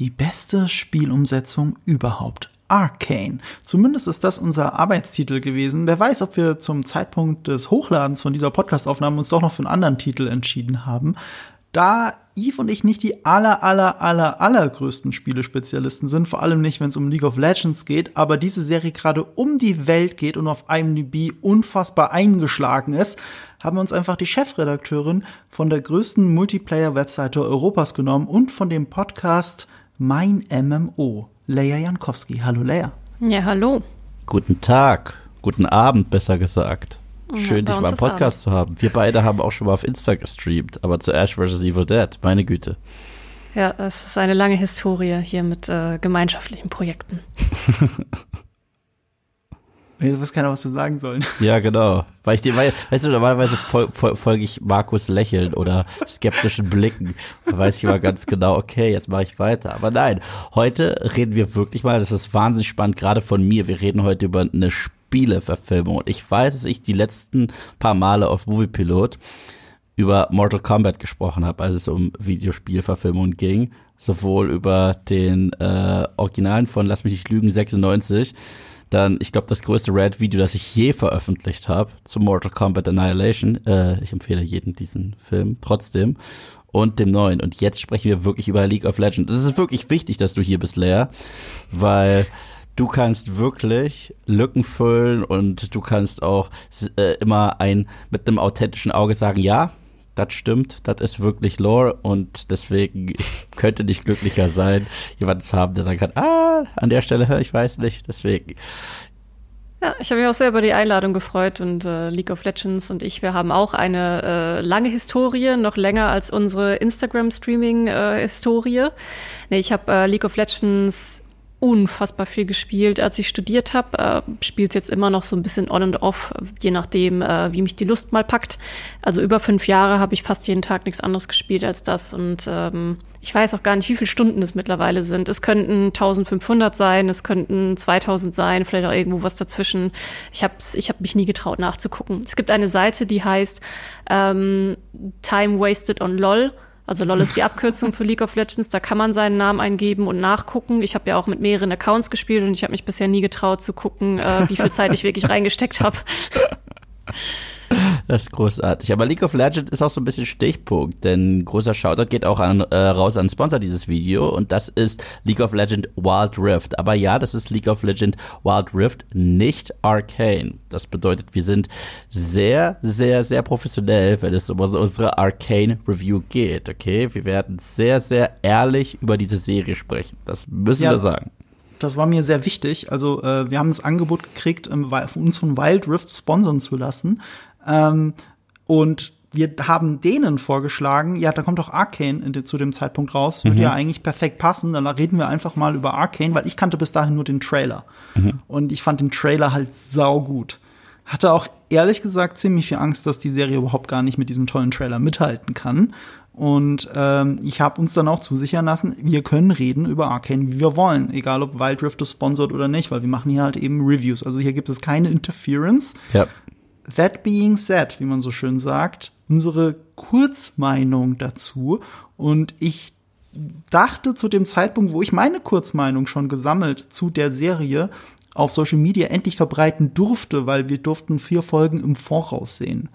die beste Spielumsetzung überhaupt. Arcane. Zumindest ist das unser Arbeitstitel gewesen. Wer weiß, ob wir zum Zeitpunkt des Hochladens von dieser Podcastaufnahme uns doch noch für einen anderen Titel entschieden haben. Da Yves und ich nicht die aller, aller, aller, allergrößten Spielespezialisten sind, vor allem nicht, wenn es um League of Legends geht, aber diese Serie gerade um die Welt geht und auf IMDb unfassbar eingeschlagen ist, haben wir uns einfach die Chefredakteurin von der größten Multiplayer-Webseite Europas genommen und von dem Podcast Mein MMO, Leia Jankowski. Hallo Leia. Ja, hallo. Guten Tag, guten Abend besser gesagt. Schön, dich mal im Podcast zu haben. Wir beide haben auch schon mal auf Insta gestreamt, aber zu Ash vs. Evil Dead, meine Güte. Ja, es ist eine lange Historie hier mit äh, gemeinschaftlichen Projekten. Ich weiß keiner, was wir sagen sollen. Ja, genau. Weil ich dir, weißt du, normalerweise fol fol folge ich Markus Lächeln oder skeptischen Blicken. Da weiß ich immer ganz genau, okay, jetzt mache ich weiter. Aber nein, heute reden wir wirklich mal, das ist wahnsinnig spannend, gerade von mir. Wir reden heute über eine Spieleverfilmung. Und ich weiß, dass ich die letzten paar Male auf Moviepilot über Mortal Kombat gesprochen habe, als es um Videospielverfilmungen ging. Sowohl über den äh, Originalen von Lass mich nicht lügen, 96 dann, ich glaube, das größte Red-Video, das ich je veröffentlicht habe, zu Mortal Kombat Annihilation. Äh, ich empfehle jeden diesen Film trotzdem. Und dem neuen. Und jetzt sprechen wir wirklich über League of Legends. Es ist wirklich wichtig, dass du hier bist, Lea, weil du kannst wirklich Lücken füllen und du kannst auch äh, immer ein mit einem authentischen Auge sagen, ja, das stimmt, das ist wirklich Lore und deswegen könnte nicht glücklicher sein, jemanden zu haben, der sagen kann, ah, an der Stelle, ich weiß nicht, deswegen. Ja, ich habe mich auch sehr über die Einladung gefreut und äh, League of Legends und ich, wir haben auch eine äh, lange Historie, noch länger als unsere Instagram-Streaming-Historie. Äh, nee, ich habe äh, League of Legends unfassbar viel gespielt, als ich studiert habe. Äh, Spielt jetzt immer noch so ein bisschen on and off, je nachdem, äh, wie mich die Lust mal packt. Also über fünf Jahre habe ich fast jeden Tag nichts anderes gespielt als das und ähm, ich weiß auch gar nicht, wie viele Stunden es mittlerweile sind. Es könnten 1500 sein, es könnten 2000 sein, vielleicht auch irgendwo was dazwischen. Ich habe ich hab mich nie getraut nachzugucken. Es gibt eine Seite, die heißt ähm, Time Wasted on LOL also LOL ist die Abkürzung für League of Legends. Da kann man seinen Namen eingeben und nachgucken. Ich habe ja auch mit mehreren Accounts gespielt und ich habe mich bisher nie getraut zu gucken, äh, wie viel Zeit ich wirklich reingesteckt habe. Das ist großartig. Aber League of Legends ist auch so ein bisschen Stichpunkt, denn großer Shoutout geht auch an, äh, raus an Sponsor dieses Video und das ist League of Legends Wild Rift. Aber ja, das ist League of Legends Wild Rift, nicht Arcane. Das bedeutet, wir sind sehr, sehr, sehr professionell, wenn es um unsere Arcane Review geht, okay? Wir werden sehr, sehr ehrlich über diese Serie sprechen. Das müssen ja. wir sagen das war mir sehr wichtig. Also äh, wir haben das Angebot gekriegt, ähm, uns von Wild Rift sponsern zu lassen. Ähm, und wir haben denen vorgeschlagen, ja, da kommt doch Arcane de, zu dem Zeitpunkt raus, würde mhm. ja eigentlich perfekt passen. Dann reden wir einfach mal über Arcane, weil ich kannte bis dahin nur den Trailer. Mhm. Und ich fand den Trailer halt saugut. Hatte auch ehrlich gesagt ziemlich viel Angst, dass die Serie überhaupt gar nicht mit diesem tollen Trailer mithalten kann. Und ähm, ich habe uns dann auch zusichern lassen, wir können reden über Arcane, wie wir wollen, egal ob Wild Rift es sponsert oder nicht, weil wir machen hier halt eben Reviews. Also hier gibt es keine Interference. Ja. That being said, wie man so schön sagt, unsere Kurzmeinung dazu. Und ich dachte zu dem Zeitpunkt, wo ich meine Kurzmeinung schon gesammelt zu der Serie auf Social Media endlich verbreiten durfte, weil wir durften vier Folgen im Voraus sehen.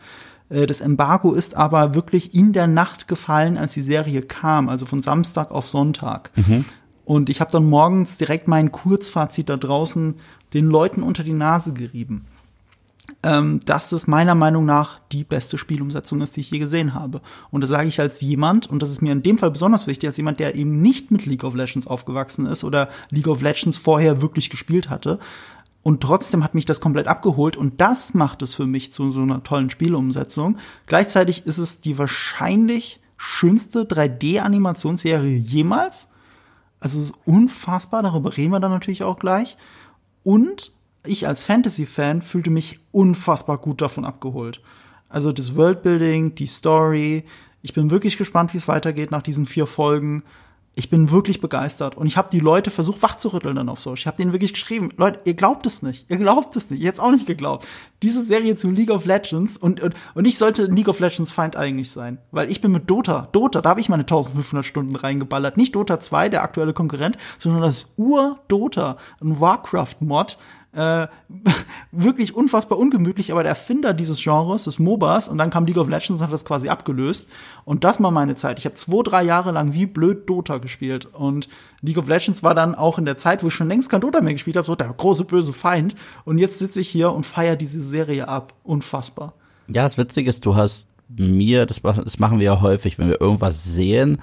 Äh, das Embargo ist aber wirklich in der Nacht gefallen, als die Serie kam, also von Samstag auf Sonntag. Mhm. Und ich habe dann morgens direkt mein Kurzfazit da draußen den Leuten unter die Nase gerieben ähm, dass es meiner Meinung nach die beste Spielumsetzung ist, die ich je gesehen habe. Und das sage ich als jemand, und das ist mir in dem Fall besonders wichtig, als jemand, der eben nicht mit League of Legends aufgewachsen ist oder League of Legends vorher wirklich gespielt hatte. Und trotzdem hat mich das komplett abgeholt und das macht es für mich zu so einer tollen Spielumsetzung. Gleichzeitig ist es die wahrscheinlich schönste 3D-Animationsserie jemals. Also es ist unfassbar, darüber reden wir dann natürlich auch gleich. Und ich als Fantasy-Fan fühlte mich unfassbar gut davon abgeholt. Also das Worldbuilding, die Story. Ich bin wirklich gespannt, wie es weitergeht nach diesen vier Folgen. Ich bin wirklich begeistert und ich habe die Leute versucht wachzurütteln dann auf Social. Ich habe denen wirklich geschrieben, Leute, ihr glaubt es nicht, ihr glaubt es nicht, ihr hättet auch nicht geglaubt. Diese Serie zu League of Legends und, und, und ich sollte League of Legends Feind eigentlich sein, weil ich bin mit Dota, Dota, da habe ich meine 1500 Stunden reingeballert. Nicht Dota 2, der aktuelle Konkurrent, sondern das Ur-Dota, ein Warcraft-Mod, äh, wirklich unfassbar ungemütlich, aber der Erfinder dieses Genres, des MOBAs, und dann kam League of Legends und hat das quasi abgelöst. Und das war meine Zeit. Ich habe zwei, drei Jahre lang wie blöd Dota gespielt. Und League of Legends war dann auch in der Zeit, wo ich schon längst kein Dota mehr gespielt habe, so der große böse Feind. Und jetzt sitze ich hier und feiere diese Serie ab. Unfassbar. Ja, das Witzige ist, du hast mir, das, das machen wir ja häufig, wenn wir irgendwas sehen,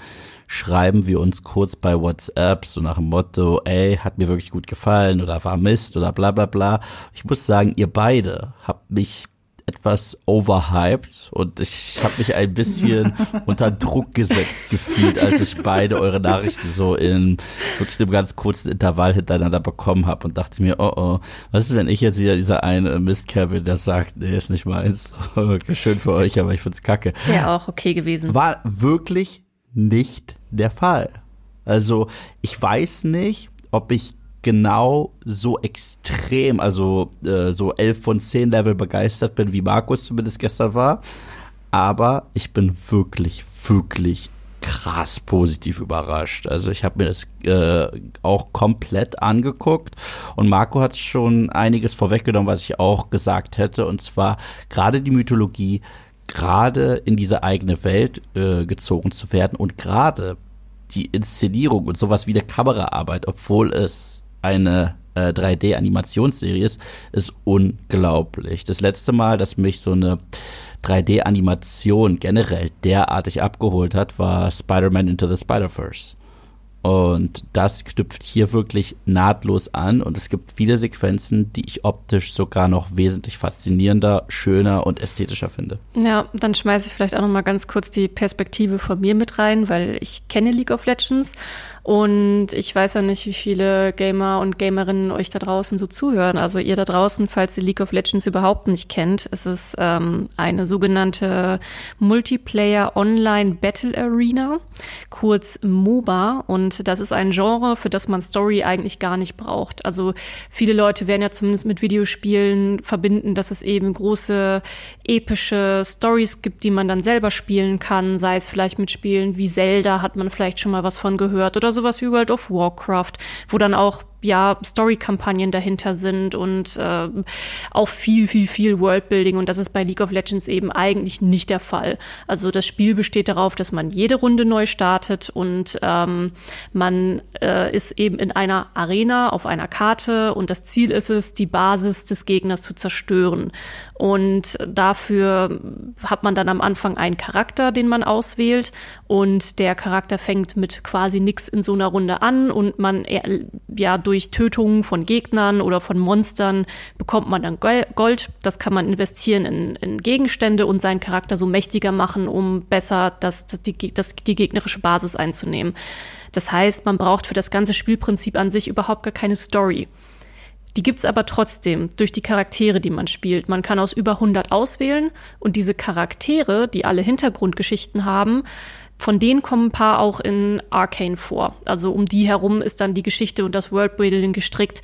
schreiben wir uns kurz bei WhatsApp so nach dem Motto, ey, hat mir wirklich gut gefallen oder war Mist oder bla bla bla. Ich muss sagen, ihr beide habt mich etwas overhyped und ich habe mich ein bisschen unter Druck gesetzt gefühlt, als ich beide eure Nachrichten so in wirklich einem ganz kurzen Intervall hintereinander bekommen habe und dachte mir, oh oh, was ist, wenn ich jetzt wieder dieser eine Mistkerl bin, der sagt, nee, ist nicht meins. Schön für euch, aber ich find's kacke. Wäre auch okay gewesen. War wirklich nicht der Fall. Also ich weiß nicht, ob ich genau so extrem, also äh, so 11 von 10 Level begeistert bin, wie Markus zumindest gestern war. Aber ich bin wirklich, wirklich krass positiv überrascht. Also ich habe mir das äh, auch komplett angeguckt und Marco hat schon einiges vorweggenommen, was ich auch gesagt hätte. Und zwar gerade die Mythologie, gerade in diese eigene Welt äh, gezogen zu werden und gerade die Inszenierung und sowas wie der Kameraarbeit, obwohl es eine äh, 3D-Animationsserie ist, ist unglaublich. Das letzte Mal, dass mich so eine 3D-Animation generell derartig abgeholt hat, war Spider-Man Into the Spider-Verse. Und das knüpft hier wirklich nahtlos an und es gibt viele Sequenzen, die ich optisch sogar noch wesentlich faszinierender, schöner und ästhetischer finde. Ja, dann schmeiße ich vielleicht auch noch mal ganz kurz die Perspektive von mir mit rein, weil ich kenne League of Legends und ich weiß ja nicht, wie viele Gamer und Gamerinnen euch da draußen so zuhören. Also ihr da draußen, falls ihr League of Legends überhaupt nicht kennt, es ist ähm, eine sogenannte Multiplayer Online Battle Arena, kurz MOBA. Und das ist ein Genre, für das man Story eigentlich gar nicht braucht. Also viele Leute werden ja zumindest mit Videospielen verbinden, dass es eben große epische Stories gibt, die man dann selber spielen kann. Sei es vielleicht mit Spielen wie Zelda, hat man vielleicht schon mal was von gehört oder sowas wie World of Warcraft, wo dann auch ja Story-Kampagnen dahinter sind und äh, auch viel, viel, viel Worldbuilding. Und das ist bei League of Legends eben eigentlich nicht der Fall. Also das Spiel besteht darauf, dass man jede Runde neu startet und ähm, man äh, ist eben in einer Arena auf einer Karte und das Ziel ist es, die Basis des Gegners zu zerstören. Und dafür hat man dann am Anfang einen Charakter, den man auswählt und der Charakter fängt mit quasi nix in so einer Runde an und man ja durch Tötungen von Gegnern oder von Monstern bekommt man dann Gold. Das kann man investieren in, in Gegenstände und seinen Charakter so mächtiger machen, um besser das, die, das, die gegnerische Basis einzunehmen. Das heißt, man braucht für das ganze Spielprinzip an sich überhaupt gar keine Story. Die gibt's aber trotzdem durch die Charaktere, die man spielt. Man kann aus über 100 auswählen und diese Charaktere, die alle Hintergrundgeschichten haben, von denen kommen ein paar auch in Arcane vor. Also um die herum ist dann die Geschichte und das Worldbuilding gestrickt.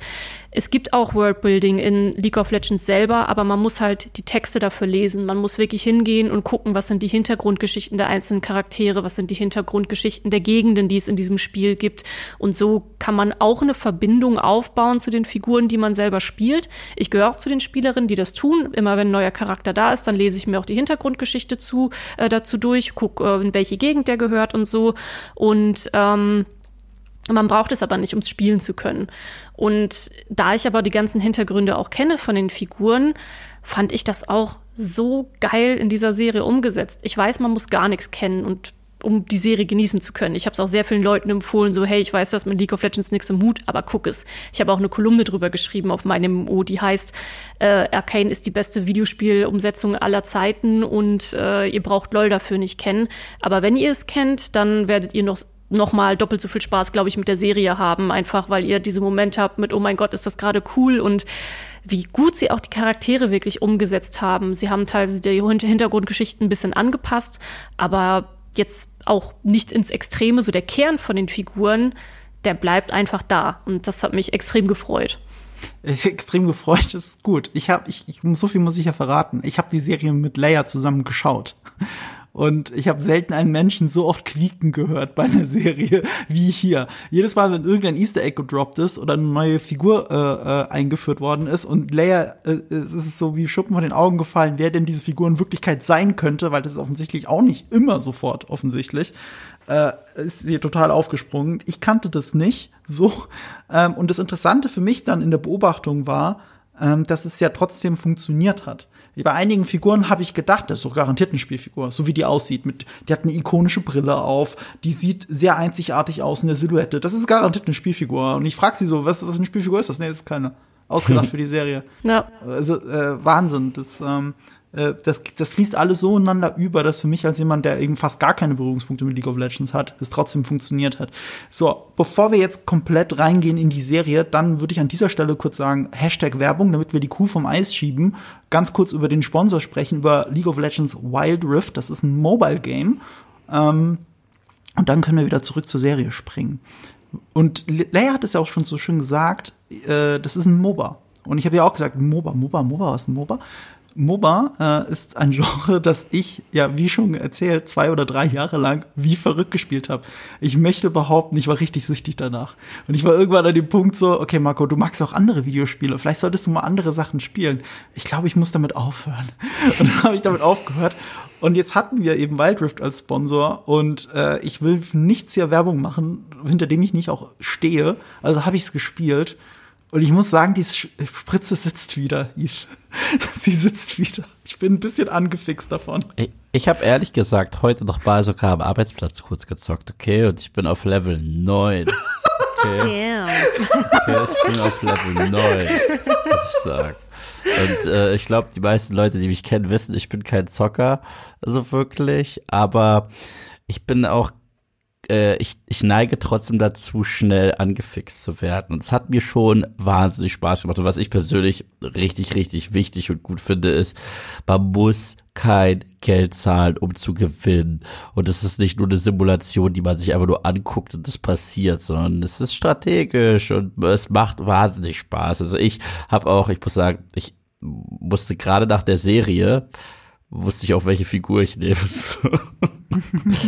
Es gibt auch Worldbuilding in League of Legends selber, aber man muss halt die Texte dafür lesen. Man muss wirklich hingehen und gucken, was sind die Hintergrundgeschichten der einzelnen Charaktere, was sind die Hintergrundgeschichten der Gegenden, die es in diesem Spiel gibt. Und so kann man auch eine Verbindung aufbauen zu den Figuren, die man selber spielt. Ich gehöre auch zu den Spielerinnen, die das tun. Immer wenn ein neuer Charakter da ist, dann lese ich mir auch die Hintergrundgeschichte zu, äh, dazu durch, gucke, äh, in welche Gegend der gehört und so. Und ähm, man braucht es aber nicht, um spielen zu können. Und da ich aber die ganzen Hintergründe auch kenne von den Figuren, fand ich das auch so geil in dieser Serie umgesetzt. Ich weiß, man muss gar nichts kennen und um die Serie genießen zu können. Ich habe es auch sehr vielen Leuten empfohlen, so hey, ich weiß, du hast mit League of Legends nichts im Hut, aber guck es. Ich habe auch eine Kolumne drüber geschrieben auf meinem MMO, die heißt, äh, Arcane ist die beste Videospielumsetzung aller Zeiten und äh, ihr braucht LOL dafür nicht kennen. Aber wenn ihr es kennt, dann werdet ihr noch noch mal doppelt so viel Spaß, glaube ich, mit der Serie haben, einfach weil ihr diese Momente habt mit, oh mein Gott, ist das gerade cool und wie gut sie auch die Charaktere wirklich umgesetzt haben. Sie haben teilweise die Hintergrundgeschichten ein bisschen angepasst, aber jetzt auch nicht ins Extreme, so der Kern von den Figuren, der bleibt einfach da. Und das hat mich extrem gefreut. Extrem gefreut ist gut. Ich habe, ich, ich, so viel muss ich ja verraten. Ich habe die Serie mit Leia zusammen geschaut. Und ich habe selten einen Menschen so oft quieken gehört bei einer Serie wie hier. Jedes Mal, wenn irgendein Easter Egg gedroppt ist oder eine neue Figur äh, äh, eingeführt worden ist und Leia, äh, es ist so wie Schuppen von den Augen gefallen, wer denn diese Figur in Wirklichkeit sein könnte, weil das ist offensichtlich auch nicht immer sofort offensichtlich äh, ist sie total aufgesprungen. Ich kannte das nicht so. Ähm, und das Interessante für mich dann in der Beobachtung war, ähm, dass es ja trotzdem funktioniert hat. Bei einigen Figuren habe ich gedacht, das ist doch garantiert eine Spielfigur, so wie die aussieht. Mit, die hat eine ikonische Brille auf, die sieht sehr einzigartig aus in der Silhouette. Das ist garantiert eine Spielfigur. Und ich frage sie so, was, was eine Spielfigur ist das? Nee, das ist keine. Ausgedacht für die Serie. Ja. Also äh, Wahnsinn. Das, ähm, äh, das, das fließt alles so ineinander über, dass für mich als jemand, der eben fast gar keine Berührungspunkte mit League of Legends hat, es trotzdem funktioniert hat. So, bevor wir jetzt komplett reingehen in die Serie, dann würde ich an dieser Stelle kurz sagen, Hashtag Werbung, damit wir die Kuh vom Eis schieben, ganz kurz über den Sponsor sprechen, über League of Legends Wild Rift. Das ist ein Mobile Game. Ähm, und dann können wir wieder zurück zur Serie springen. Und Leia hat es ja auch schon so schön gesagt, äh, das ist ein MOBA. Und ich habe ja auch gesagt, MOBA, MOBA, MOBA, was ist ein MOBA? MOBA äh, ist ein Genre, das ich, ja, wie schon erzählt, zwei oder drei Jahre lang wie verrückt gespielt habe. Ich möchte behaupten, ich war richtig süchtig danach. Und ich war irgendwann an dem Punkt so, okay, Marco, du magst auch andere Videospiele, vielleicht solltest du mal andere Sachen spielen. Ich glaube, ich muss damit aufhören. Und dann habe ich damit aufgehört. Und jetzt hatten wir eben Wild Rift als Sponsor und äh, ich will nichts hier Werbung machen, hinter dem ich nicht auch stehe. Also habe ich es gespielt und ich muss sagen, die Spritze sitzt wieder, Ish. Sie sitzt wieder. Ich bin ein bisschen angefixt davon. Ich, ich habe ehrlich gesagt heute noch mal sogar am Arbeitsplatz kurz gezockt, okay? Und ich bin auf Level 9. Okay. Damn. Okay, ich bin auf Level 9, muss ich sagen. Und äh, ich glaube, die meisten Leute, die mich kennen, wissen, ich bin kein Zocker, so wirklich. Aber ich bin auch äh, ich, ich neige trotzdem dazu, schnell angefixt zu werden. Und es hat mir schon wahnsinnig Spaß gemacht. Und was ich persönlich richtig, richtig wichtig und gut finde, ist, man muss kein Geld zahlen, um zu gewinnen. Und es ist nicht nur eine Simulation, die man sich einfach nur anguckt und das passiert, sondern es ist strategisch und es macht wahnsinnig Spaß. Also ich habe auch, ich muss sagen, ich musste gerade nach der Serie wusste ich auch, welche Figur ich nehme.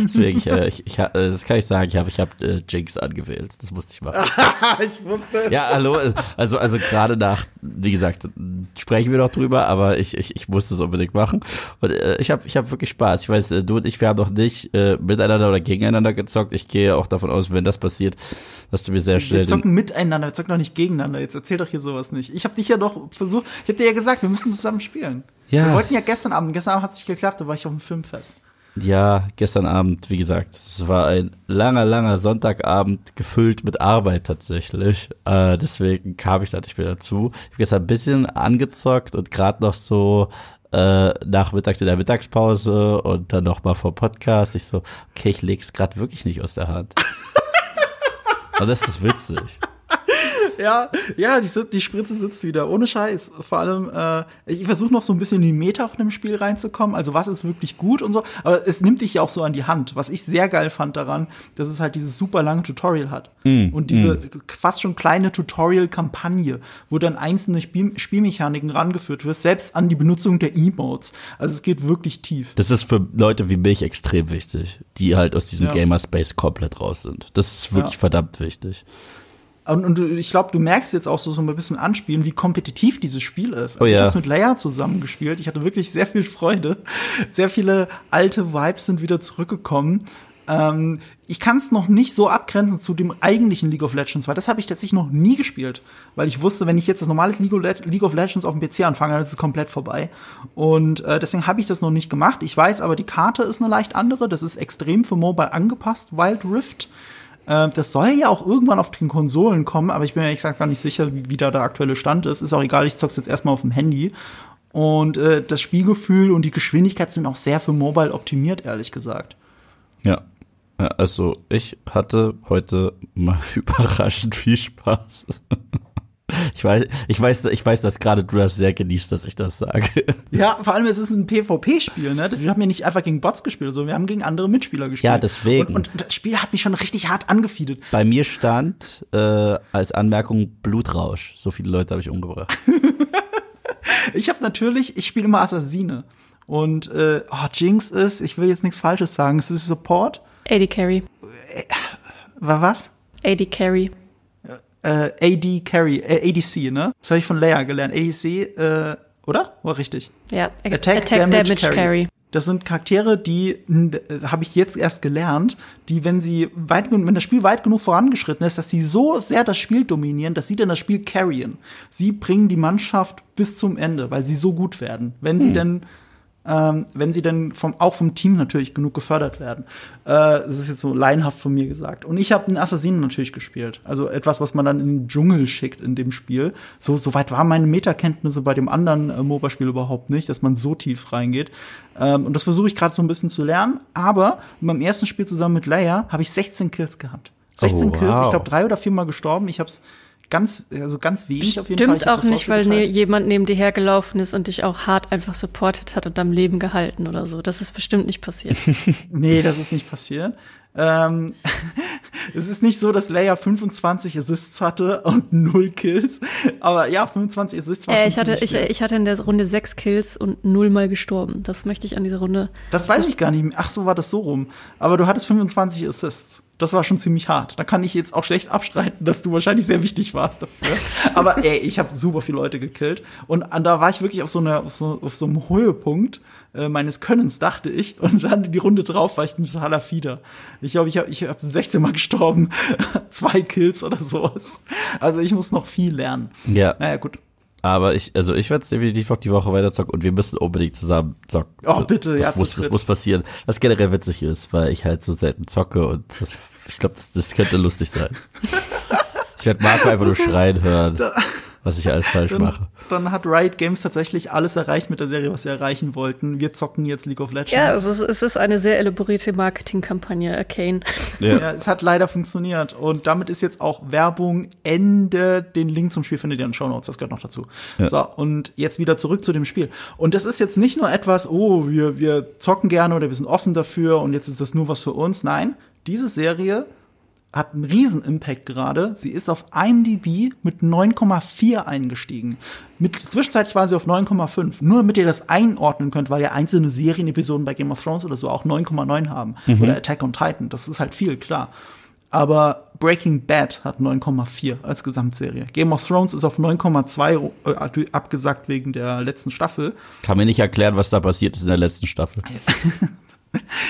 Deswegen, ich, äh, ich, ich, äh, das kann ich sagen, ich habe ich hab, äh, Jinx angewählt. Das musste ich machen. ich wusste es. Ja, hallo, also, also gerade nach, wie gesagt, sprechen wir noch drüber, aber ich, ich, ich musste es unbedingt machen. Und äh, ich habe ich hab wirklich Spaß. Ich weiß, äh, du und ich, wir haben noch nicht äh, miteinander oder gegeneinander gezockt. Ich gehe auch davon aus, wenn das passiert, dass du mir sehr schnell. Wir zocken miteinander, wir zocken doch nicht gegeneinander. Jetzt erzähl doch hier sowas nicht. Ich habe dich ja doch versucht, ich habe dir ja gesagt, wir müssen zusammen spielen. Ja. Wir wollten ja gestern Abend, gestern Abend hat es nicht geklappt, da war ich auf dem Filmfest. Ja, gestern Abend, wie gesagt, es war ein langer, langer Sonntagabend gefüllt mit Arbeit tatsächlich. Äh, deswegen kam ich da nicht mehr dazu. Ich habe gestern ein bisschen angezockt und gerade noch so äh, nachmittags in der Mittagspause und dann noch mal vor Podcast. Ich so, okay, ich leg's gerade wirklich nicht aus der Hand. und das ist witzig ja, ja, die, die Spritze sitzt wieder. Ohne Scheiß. Vor allem, äh, ich versuche noch so ein bisschen in die Meta von dem Spiel reinzukommen. Also was ist wirklich gut und so. Aber es nimmt dich ja auch so an die Hand. Was ich sehr geil fand daran, dass es halt dieses super lange Tutorial hat. Mm, und diese mm. fast schon kleine Tutorial-Kampagne, wo dann einzelne Spiel Spielmechaniken rangeführt wird, selbst an die Benutzung der Emotes. Also es geht wirklich tief. Das ist für Leute wie mich extrem wichtig, die halt aus diesem ja. Gamerspace komplett raus sind. Das ist wirklich ja. verdammt wichtig. Und, und ich glaube, du merkst jetzt auch so, so ein bisschen anspielen, wie kompetitiv dieses Spiel ist. Also oh, ja. Ich habe es mit Leia zusammengespielt. Ich hatte wirklich sehr viel Freude. Sehr viele alte Vibes sind wieder zurückgekommen. Ähm, ich kann es noch nicht so abgrenzen zu dem eigentlichen League of Legends, weil das habe ich tatsächlich noch nie gespielt. Weil ich wusste, wenn ich jetzt das normale League of Legends auf dem PC anfange, dann ist es komplett vorbei. Und äh, deswegen habe ich das noch nicht gemacht. Ich weiß aber, die Karte ist eine leicht andere. Das ist extrem für Mobile angepasst, Wild Rift. Äh, das soll ja auch irgendwann auf den Konsolen kommen, aber ich bin mir ehrlich gesagt gar nicht sicher, wie, wie da der aktuelle Stand ist. Ist auch egal, ich zock's jetzt erstmal auf dem Handy. Und äh, das Spielgefühl und die Geschwindigkeit sind auch sehr für Mobile optimiert, ehrlich gesagt. Ja. Also ich hatte heute mal überraschend viel Spaß. Ich weiß, ich weiß, ich weiß, dass gerade du das sehr genießt, dass ich das sage. Ja, vor allem es ist ein PvP-Spiel, ne? Wir haben ja nicht einfach gegen Bots gespielt, sondern wir haben gegen andere Mitspieler gespielt. Ja, deswegen. Und, und das Spiel hat mich schon richtig hart angefiedet. Bei mir stand äh, als Anmerkung Blutrausch. So viele Leute habe ich umgebracht. Ich habe natürlich, ich spiele immer Assassine. Und äh, oh, Jinx ist, ich will jetzt nichts Falsches sagen, es ist Support. AD Carry. War was? AD Carry. Äh, AD Carry, äh, ADC, ne? Das habe ich von Leia gelernt. ADC, äh, oder? War richtig. Ja, Attack, Damage, Carry. Das sind Charaktere, die äh, habe ich jetzt erst gelernt, die, wenn sie weit, wenn das Spiel weit genug vorangeschritten ist, dass sie so sehr das Spiel dominieren, dass sie dann das Spiel carryen. Sie bringen die Mannschaft bis zum Ende, weil sie so gut werden. Wenn sie Hm. Denn ähm, wenn sie dann vom, auch vom Team natürlich genug gefördert werden. Äh, das ist jetzt so laienhaft von mir gesagt. Und ich habe einen Assassinen natürlich gespielt. Also etwas, was man dann in den Dschungel schickt in dem Spiel. So, so weit waren meine Metakenntnisse bei dem anderen äh, MOBA-Spiel überhaupt nicht, dass man so tief reingeht. Ähm, und das versuche ich gerade so ein bisschen zu lernen. Aber beim ersten Spiel zusammen mit Leia habe ich 16 Kills gehabt. 16 Oh, Kills, ich wow. glaube drei oder viermal gestorben. Ich habe es ganz, also ganz wenig auf jeden Fall. Stimmt Ich hab's auch nicht, weil ne, jemand neben dir hergelaufen ist und dich auch hart einfach supportet hat und am Leben gehalten oder so. Das ist bestimmt nicht passiert. Nee, das ist nicht passiert. Ähm, es ist nicht so, dass Leia 25 Assists hatte und 0 Kills. Aber ja, 25 Assists war äh, schon ich, hatte, ich, ich hatte in der Runde sechs Kills und nullmal gestorben. Das möchte ich an dieser Runde. Das weiß ich gar nicht mehr. Ach, so war das so rum. Aber du hattest 25 Assists. Das war schon ziemlich hart. Da kann ich jetzt auch schlecht abstreiten, dass du wahrscheinlich sehr wichtig warst dafür. Aber ey, ich habe super viele Leute gekillt. Und da war ich wirklich auf so, einer, auf so, auf so einem Höhepunkt äh, meines Könnens, dachte ich. Und dann die Runde drauf war ich ein totaler Fieder. Ich glaube, ich habe ich hab 16 Mal gestorben. Zwei Kills oder sowas. Also ich muss noch viel lernen. Ja, Naja, gut. aber ich, also ich werde definitiv noch die Woche weiter zocken und wir müssen unbedingt zusammen zocken. Oh, bitte, das ja, muss, das muss passieren. Was generell witzig ist, weil ich halt so selten zocke und das, ich glaube, das, das könnte lustig sein. ich werde Marco einfach nur schreien hören, was ich alles falsch Dann, mache. dann hat Riot Games tatsächlich alles erreicht mit der Serie, was sie erreichen wollten. Wir zocken jetzt League of Legends. Ja, es ist, es ist eine sehr elaborierte Marketingkampagne, Arcane. Ja, es hat leider funktioniert. Und damit ist jetzt auch Werbung Ende. Den Link zum Spiel findet ihr in den Show Notes. Das gehört noch dazu. Ja. So, und jetzt wieder zurück zu dem Spiel. Und das ist jetzt nicht nur etwas, oh, wir, wir zocken gerne oder wir sind offen dafür und jetzt ist das nur was für uns. Nein, diese Serie hat einen riesen Impact gerade. Sie ist auf IMDb mit 9,4 eingestiegen. Mit, zwischenzeitlich war sie auf 9,5. Nur damit ihr das einordnen könnt, weil ja einzelne Serienepisoden bei Game of Thrones oder so auch 9,9 haben. Oder Attack on Titan. Das ist halt viel, klar. Aber Breaking Bad hat 9,4 als Gesamtserie. Game of Thrones ist auf 9,2 äh, abgesagt wegen der letzten Staffel. Kann mir nicht erklären, was da passiert ist in der letzten Staffel.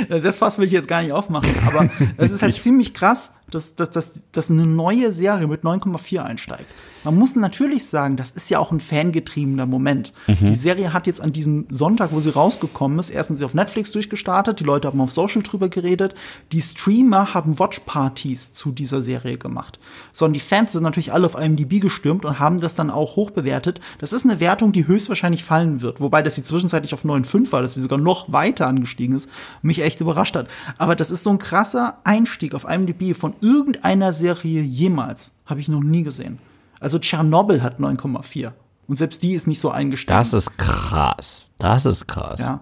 Das Fass will ich jetzt gar nicht aufmachen, aber es ist halt ziemlich krass, dass, dass, dass, dass eine neue Serie mit 9,4 einsteigt. Man muss natürlich sagen, das ist ja auch ein fangetriebener Moment. Die Serie hat jetzt an diesem Sonntag, wo sie rausgekommen ist, erstens sie auf Netflix durchgestartet, die Leute haben auf Social drüber geredet, die Streamer haben Watchpartys zu dieser Serie gemacht. Sondern die Fans sind natürlich alle auf IMDb gestürmt und haben das dann auch hochbewertet. Das ist eine Wertung, die höchstwahrscheinlich fallen wird, wobei das sie zwischenzeitlich auf 9,5 war, dass sie sogar noch weiter angestiegen ist, mich echt überrascht hat. Aber das ist so ein krasser Einstieg auf IMDb von irgendeiner Serie jemals. Habe ich noch nie gesehen. Also Tschernobyl hat 9,4. Und selbst die ist nicht so eingestiegen. Das ist krass. Das ist krass. Ja.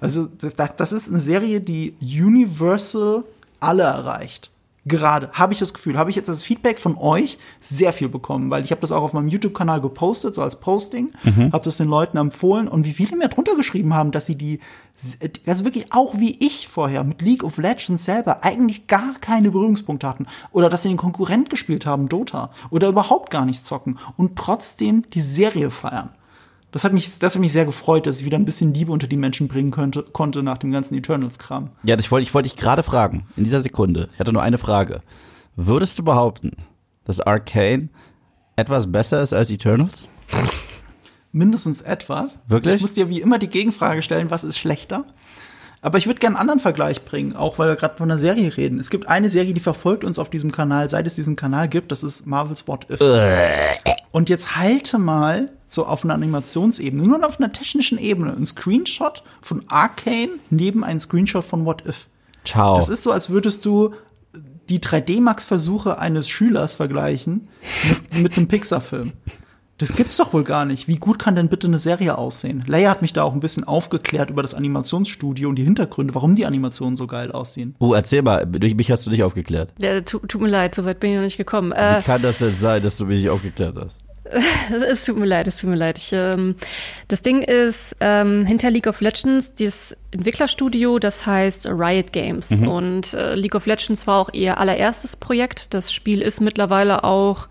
Also das, das ist eine Serie, die Universal alle erreicht. Gerade habe ich das Gefühl, habe ich jetzt das Feedback von euch sehr viel bekommen, weil ich habe das auch auf meinem YouTube-Kanal gepostet, so als Posting, habe das den Leuten empfohlen und wie viele mir drunter geschrieben haben, dass sie die, also wirklich auch wie ich vorher mit League of Legends selber eigentlich gar keine Berührungspunkte hatten oder dass sie den Konkurrent gespielt haben, Dota oder überhaupt gar nicht zocken und trotzdem die Serie feiern. Das hat mich, das hat mich sehr gefreut, dass ich wieder ein bisschen Liebe unter die Menschen bringen könnte, konnte nach dem ganzen Eternals-Kram. Ja, ich wollte ich wollte dich gerade fragen, in dieser Sekunde. Ich hatte nur eine Frage. Würdest du behaupten, dass Arcane etwas besser ist als Eternals? Mindestens etwas. Wirklich? Ich muss dir wie immer die Gegenfrage stellen, was ist schlechter? Aber ich würde gerne einen anderen Vergleich bringen, auch weil wir gerade von einer Serie reden. Es gibt eine Serie, die verfolgt uns auf diesem Kanal, seit es diesen Kanal gibt, das ist Marvel's What If. Und jetzt halte mal so auf einer Animationsebene, nur auf einer technischen Ebene, ein Screenshot von Arcane neben einem Screenshot von What If. Ciao. Das ist so, als würdest du die 3D-Max-Versuche eines Schülers vergleichen mit, mit einem Pixar-Film. Das gibt's doch wohl gar nicht. Wie gut kann denn bitte eine Serie aussehen? Leia hat mich da auch ein bisschen aufgeklärt über das Animationsstudio und die Hintergründe, warum die Animationen so geil aussehen. Oh, erzähl mal, durch mich hast du dich aufgeklärt. Ja, tu, tut mir leid, so weit bin ich noch nicht gekommen. Wie Äh, kann das denn sein, dass du mich nicht aufgeklärt hast? es tut mir leid, es tut mir leid. Ich, ähm, das Ding ist, ähm, hinter League of Legends, dieses Entwicklerstudio, das heißt Riot Games. Und äh, League of Legends war auch ihr allererstes Projekt. Das Spiel ist mittlerweile auch,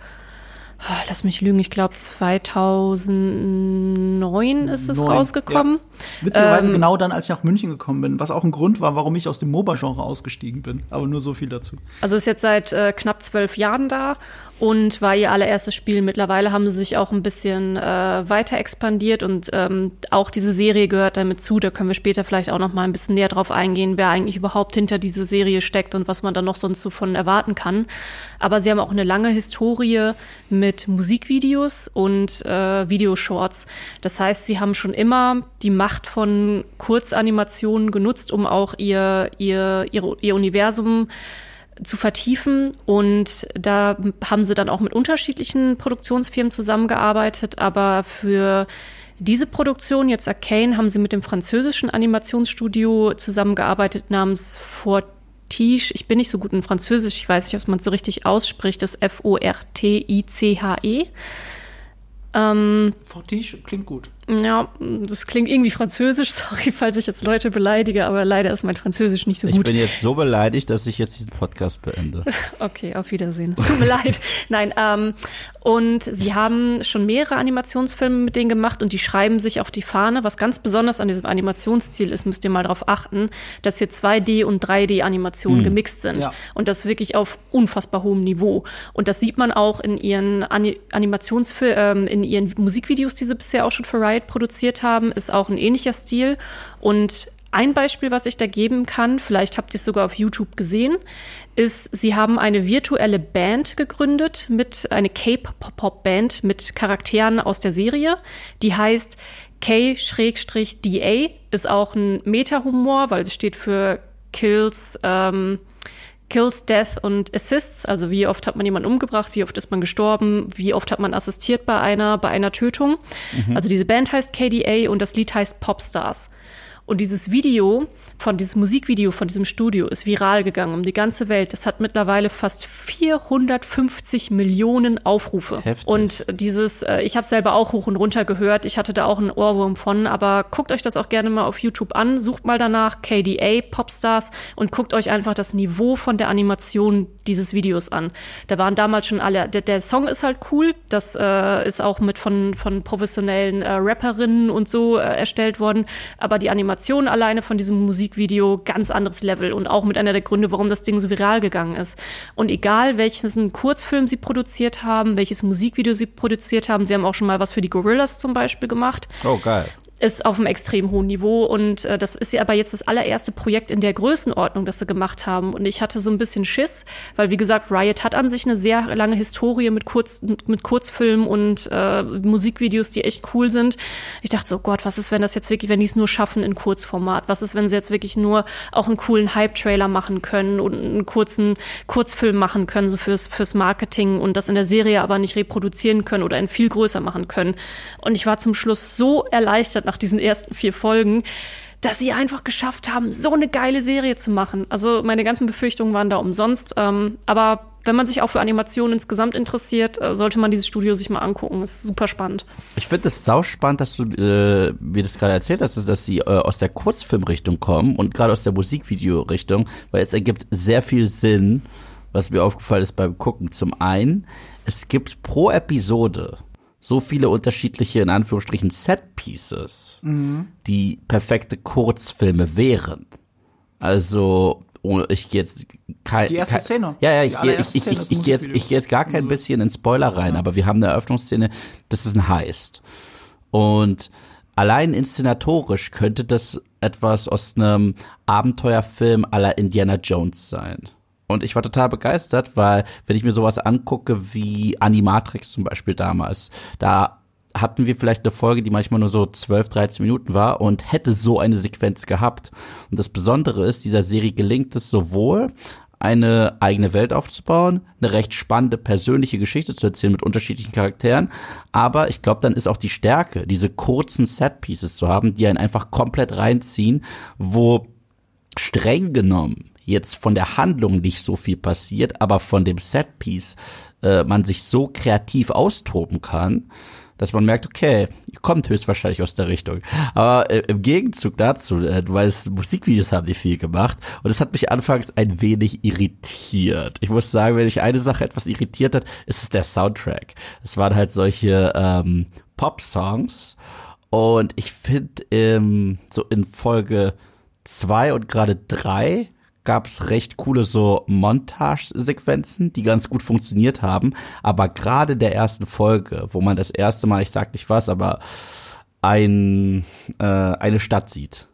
lass mich lügen, ich glaube 2009 ist es Neun, rausgekommen. Witzigerweise Ähm, genau dann, als ich nach München gekommen bin, was auch ein Grund war, warum ich aus dem MOBA-Genre ausgestiegen bin. Aber nur so viel dazu. Also ist jetzt seit äh, knapp zwölf Jahren da und war ihr allererstes Spiel. Mittlerweile haben sie sich auch ein bisschen äh, weiter expandiert und ähm, auch diese Serie gehört damit zu. Da können wir später vielleicht auch noch mal ein bisschen näher drauf eingehen, wer eigentlich überhaupt hinter diese Serie steckt und was man dann noch sonst so von erwarten kann. Aber sie haben auch eine lange Historie mit Musikvideos und äh, Videoshorts. Das heißt, sie haben schon immer die Macht von Kurzanimationen genutzt, um auch ihr, ihr, ihr, ihr Universum zu vertiefen und da haben sie dann auch mit unterschiedlichen Produktionsfirmen zusammengearbeitet, aber für diese Produktion, jetzt Arcane, haben sie mit dem französischen Animationsstudio zusammengearbeitet namens Fortige. Ich bin nicht so gut in Französisch, ich weiß nicht, ob man es so richtig ausspricht, das F-O-R-T-I-C-H-E. Ähm, Fortige klingt gut. Ja, das klingt irgendwie französisch, sorry, falls ich jetzt Leute beleidige, aber leider ist mein Französisch nicht so Ich gut. bin jetzt so beleidigt, dass ich jetzt diesen Podcast beende. Okay, auf Wiedersehen. Es tut mir leid. Nein, ähm, und sie haben schon mehrere Animationsfilme mit denen gemacht und die schreiben sich auf die Fahne. Was ganz besonders an diesem Animationsstil ist, müsst ihr mal darauf achten, dass hier 2D und 3D-Animationen gemixt sind. Ja. Und das wirklich auf unfassbar hohem Niveau. Und das sieht man auch in ihren Ani Animationsfilmen, ähm, in ihren Musikvideos, die sie bisher auch schon für Riot produziert haben, ist auch ein ähnlicher Stil. Und ein Beispiel, was ich da geben kann, vielleicht habt ihr es sogar auf YouTube gesehen, ist, sie haben eine virtuelle Band gegründet mit eine Cape-Pop-Band mit Charakteren aus der Serie. Die heißt K-DA, ist auch ein Meta-Humor, weil es steht für Kills, ähm, Kills, Death und Assists, also wie oft hat man jemanden umgebracht, wie oft ist man gestorben, wie oft hat man assistiert bei einer, bei einer Tötung. Also diese Band heißt KDA und das Lied heißt Popstars. Und dieses Video von dieses Musikvideo von diesem Studio ist viral gegangen um die ganze Welt. Das hat mittlerweile fast 450 Millionen Aufrufe. Heftig. Und dieses, äh, ich habe selber auch hoch und runter gehört. Ich hatte da auch einen Ohrwurm von, aber guckt euch das auch gerne mal auf YouTube an. Sucht mal danach KDA Popstars und guckt euch einfach das Niveau von der Animation dieses Videos an. Da waren damals schon alle. Der, der Song ist halt cool. Das äh, ist auch mit von von professionellen äh, Rapperinnen und so äh, erstellt worden. Aber die Animation alleine von diesem Musikvideo ganz anderes Level und auch mit einer der Gründe, warum das Ding so viral gegangen ist. Und egal welchen Kurzfilm sie produziert haben, welches Musikvideo sie produziert haben, sie haben auch schon mal was für die Gorillas zum Beispiel gemacht Oh, geil. Ist auf einem extrem hohen Niveau und äh, das ist ja aber jetzt das allererste Projekt in der Größenordnung, das sie gemacht haben und ich hatte so ein bisschen Schiss, weil wie gesagt, Riot hat an sich eine sehr lange Historie mit Kurz mit Kurzfilmen und äh, Musikvideos, die echt cool sind. Ich dachte so, Gott, was ist, wenn das jetzt wirklich, wenn die es nur schaffen in Kurzformat? Was ist, wenn sie jetzt wirklich nur auch einen coolen Hype-Trailer machen können und einen kurzen Kurzfilm machen können, so fürs fürs Marketing und das in der Serie aber nicht reproduzieren können oder in viel größer machen können? Und ich war zum Schluss so erleichtert nach diesen ersten vier Folgen, dass sie einfach geschafft haben, so eine geile Serie zu machen. Also meine ganzen Befürchtungen waren da umsonst. Ähm, aber wenn man sich auch für Animationen insgesamt interessiert, äh, sollte man dieses Studio sich mal angucken. ist super spannend. Ich finde es sauspannend, dass du äh, mir das gerade erzählt hast, dass sie äh, aus der Kurzfilmrichtung kommen und gerade aus der Musikvideorichtung, weil es ergibt sehr viel Sinn, was mir aufgefallen ist beim Gucken. Zum einen, es gibt pro Episode so viele unterschiedliche, in Anführungsstrichen, Set-Pieces, die perfekte Kurzfilme wären. Also, ohne- ich gehe jetzt kein, Die erste kein, Szene. Ja, ja, ich gehe ich, ich, ich, ich, geh jetzt, ich geh jetzt gar kein So. bisschen in Spoiler rein, aber wir haben eine Eröffnungsszene, das ist ein Heist. Und allein inszenatorisch könnte das etwas aus einem Abenteuerfilm aller Indiana Jones sein. Und ich war total begeistert, weil wenn ich mir sowas angucke wie Animatrix zum Beispiel damals, da hatten wir vielleicht eine Folge, die manchmal nur so 12, 13 Minuten war und hätte so eine Sequenz gehabt. Und das Besondere ist, dieser Serie gelingt es sowohl eine eigene Welt aufzubauen, eine recht spannende persönliche Geschichte zu erzählen mit unterschiedlichen Charakteren. Aber ich glaube, dann ist auch die Stärke, diese kurzen Set-Pieces zu haben, die einen einfach komplett reinziehen, wo streng genommen jetzt von der Handlung nicht so viel passiert, aber von dem Setpiece äh, man sich so kreativ austoben kann, dass man merkt, okay, kommt höchstwahrscheinlich aus der Richtung. Aber äh, im Gegenzug dazu, äh, weil es Musikvideos haben die viel gemacht und es hat mich anfangs ein wenig irritiert. Ich muss sagen, wenn mich eine Sache etwas irritiert hat, ist es der Soundtrack. Es waren halt solche ähm, Pop-Songs und ich finde ähm, so in Folge zwei und gerade drei gab es recht coole so Montage-Sequenzen, die ganz gut funktioniert haben. Aber gerade der ersten Folge, wo man das erste Mal, ich sag nicht was, aber ein, äh, eine Stadt sieht,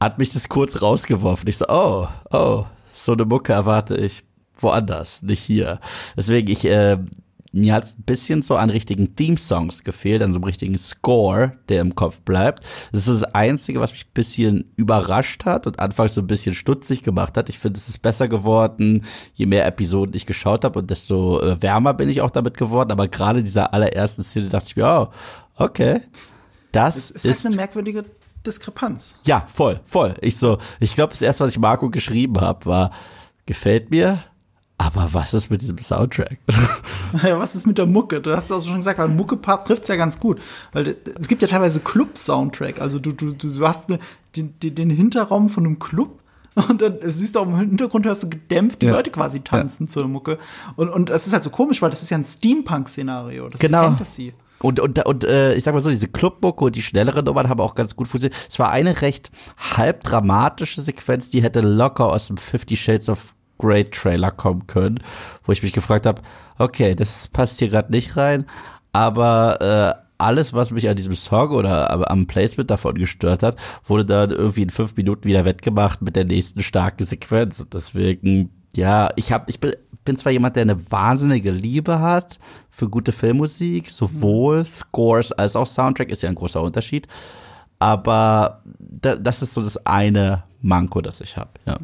hat mich das kurz rausgeworfen. Ich so, oh, oh, so eine Mucke erwarte ich woanders, nicht hier. Deswegen, ich äh, mir hat es ein bisschen so an richtigen Theme-Songs gefehlt, an so einem richtigen Score, der im Kopf bleibt. Das ist das Einzige, was mich ein bisschen überrascht hat und anfangs so ein bisschen stutzig gemacht hat. Ich finde, es ist besser geworden, je mehr Episoden ich geschaut habe und desto äh, wärmer bin ich auch damit geworden. Aber gerade dieser allerersten Szene dachte ich mir, oh, okay. Das es ist, ist eine merkwürdige Diskrepanz. Ja, voll, voll. Ich so, ich glaube, das erste, was ich Marco geschrieben habe, war, gefällt mir, aber was ist mit diesem Soundtrack? Ja, was ist mit der Mucke? Du hast es auch schon gesagt, weil Mucke-Part trifft ja ganz gut. Weil es gibt ja teilweise Club-Soundtrack. Also du, du, du hast ne, den, den Hinterraum von einem Club und dann siehst du auch im Hintergrund hörst du gedämpft die ja. Leute quasi tanzen ja. zu der Mucke. Und, und es ist halt so komisch, weil das ist ja ein Steampunk-Szenario. Das genau. ist Fantasy. Und, und, und äh, ich sag mal so, diese Clubmucke und die schnelleren Nummern haben auch ganz gut funktioniert. Es war eine recht halb dramatische Sequenz, die hätte locker aus dem Fifty Shades of Great Trailer kommen können, wo ich mich gefragt habe, okay, das passt hier gerade nicht rein, aber äh, alles, was mich an diesem Song oder am Placement davon gestört hat, wurde dann irgendwie in fünf Minuten wieder wettgemacht mit der nächsten starken Sequenz. Und deswegen, ja, ich hab, ich bin, bin zwar jemand, der eine wahnsinnige Liebe hat für gute Filmmusik, sowohl Scores als auch Soundtrack, ist ja ein großer Unterschied. Aber da, das ist so das eine Manko, das ich habe. Ja.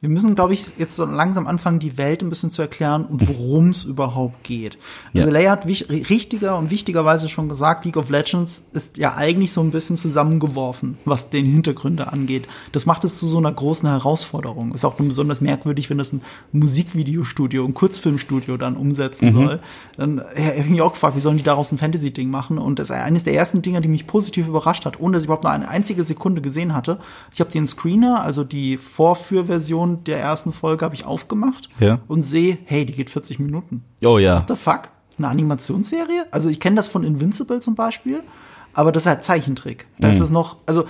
Wir müssen, glaube ich, jetzt so langsam anfangen, die Welt ein bisschen zu erklären und worum es überhaupt geht. Also ja. Leia hat richtiger und wichtigerweise schon gesagt, League of Legends ist ja eigentlich so ein bisschen zusammengeworfen, was den Hintergründe angeht. Das macht es zu so einer großen Herausforderung. Ist auch besonders merkwürdig, wenn das ein Musikvideostudio, ein Kurzfilmstudio dann umsetzen mhm. soll. Dann ja, habe ich mich auch gefragt, wie sollen die daraus ein Fantasy-Ding machen? Und das ist eines der ersten Dinge, die mich positiv überrascht hat, ohne dass ich überhaupt nur eine einzige Sekunde gesehen hatte. Ich habe den Screener, also die Vorführversion Version der ersten Folge habe ich aufgemacht ja. und sehe, hey, die geht 40 Minuten. Oh ja. What the fuck? Eine Animationsserie? Also ich kenne das von Invincible zum Beispiel, aber das ist halt Zeichentrick. Da mhm. ist es noch, also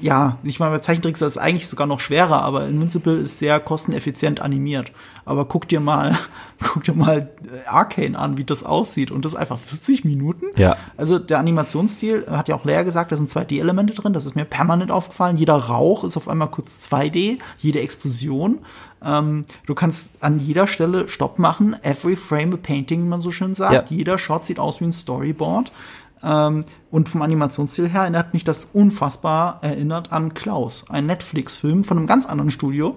ja, ich meine, bei Zeichentricks ist das eigentlich sogar noch schwerer, aber Invincible ist sehr kosteneffizient animiert. Aber guck dir mal, guck dir mal äh, Arcane an, wie das aussieht. Und das ist einfach 40 Minuten. Ja. Also der Animationsstil, hat ja auch Lea gesagt, da sind 2D-Elemente drin. Das ist mir permanent aufgefallen. Jeder Rauch ist auf einmal kurz 2D, jede Explosion. Ähm, du kannst an jeder Stelle Stopp machen. Every frame a painting, wie man so schön sagt. Ja. Jeder Shot sieht aus wie ein Storyboard. Ähm, und vom Animationsstil her erinnert mich das unfassbar erinnert an Klaus, ein Netflix-Film von einem ganz anderen Studio.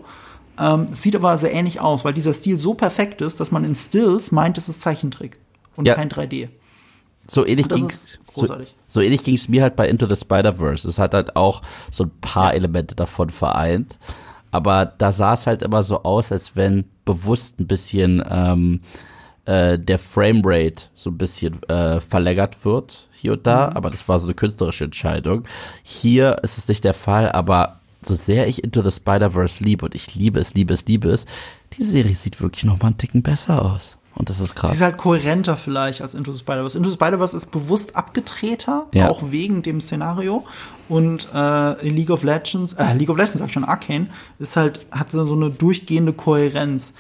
Ähm, sieht aber sehr ähnlich aus, weil dieser Stil so perfekt ist, dass man in Stills meint, es ist Zeichentrick und ja. kein 3D. So ähnlich ging so, so ähnlich ging es mir halt bei Into the Spider-Verse. Es hat halt auch so ein paar Elemente davon vereint. Aber da sah es halt immer so aus, als wenn bewusst ein bisschen ähm, äh, der Framerate so ein bisschen äh, verlängert wird hier und da, mhm. aber das war so eine künstlerische Entscheidung. Hier ist es nicht der Fall, aber so sehr ich Into the Spider-Verse liebe und ich liebe es, liebe es, liebe es, die Serie sieht wirklich noch mal einen Ticken besser aus. Und das ist krass. Sie ist halt kohärenter vielleicht als Into the Spider-Verse. Into the Spider-Verse ist bewusst abgedrehter, ja. auch wegen dem Szenario. Und äh, League of Legends, äh, League of Legends sag ich schon, Arcane, ist halt, hat so eine durchgehende Kohärenz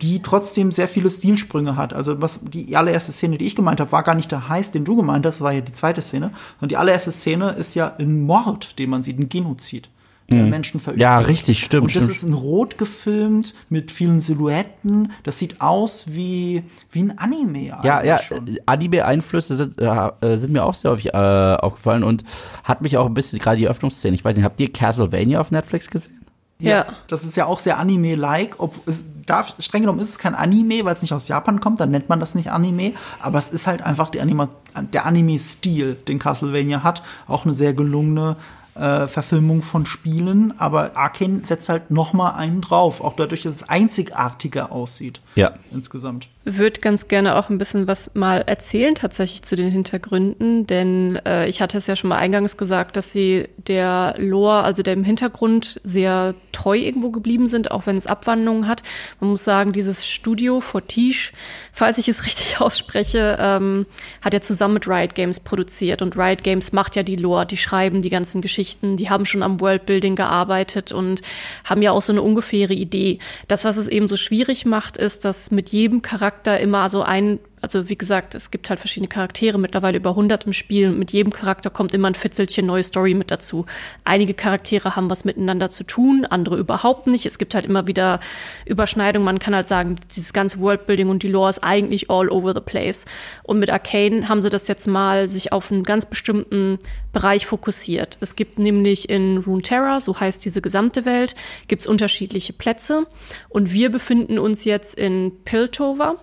die trotzdem sehr viele Stilsprünge hat. Also was die allererste Szene, die ich gemeint habe, war gar nicht der Heiß, den du gemeint hast, war ja die zweite Szene. Und die allererste Szene ist ja ein Mord, den man sieht, ein Genozid. Der mhm. Menschen verübt. Ja, richtig, stimmt. Und das stimmt. ist in Rot gefilmt mit vielen Silhouetten. Das sieht aus wie, wie ein Anime. Ja, ja, Anime-Einflüsse sind, äh, sind mir auch sehr häufig äh, aufgefallen und hat mich auch ein bisschen, gerade die Öffnungsszene, ich weiß nicht, habt ihr Castlevania auf Netflix gesehen? Ja. Das ist ja auch sehr Anime-like. Ob es darf, streng genommen ist es kein Anime, weil es nicht aus Japan kommt, dann nennt man das nicht Anime. Aber es ist halt einfach die Anima der Anime-Stil, den Castlevania hat. Auch eine sehr gelungene äh, Verfilmung von Spielen. Aber Arkane setzt halt noch mal einen drauf. Auch dadurch, dass es einzigartiger aussieht. Ja. Insgesamt würde ganz gerne auch ein bisschen was mal erzählen tatsächlich zu den Hintergründen, denn äh, ich hatte es ja schon mal eingangs gesagt, dass sie der Lore, also dem Hintergrund sehr treu irgendwo geblieben sind, auch wenn es Abwandlungen hat. Man muss sagen, dieses Studio Fortiche, falls ich es richtig ausspreche, ähm, hat ja zusammen mit Riot Games produziert und Riot Games macht ja die Lore, die schreiben die ganzen Geschichten, die haben schon am Worldbuilding gearbeitet und haben ja auch so eine ungefähre Idee. Das, was es eben so schwierig macht, ist, dass mit jedem Charakter Charakter immer so ein, also wie gesagt, es gibt halt verschiedene Charaktere, mittlerweile über 100 im Spiel und mit jedem Charakter kommt immer ein Fitzelchen neue Story mit dazu. Einige Charaktere haben was miteinander zu tun, andere überhaupt nicht. Es gibt halt immer wieder Überschneidungen. Man kann halt sagen, dieses ganze Worldbuilding und die Lore ist eigentlich all over the place. Und mit Arcane haben sie das jetzt mal sich auf einen ganz bestimmten Bereich fokussiert. Es gibt nämlich in Runeterra, so heißt diese gesamte Welt, gibt's unterschiedliche Plätze und wir befinden uns jetzt in Piltover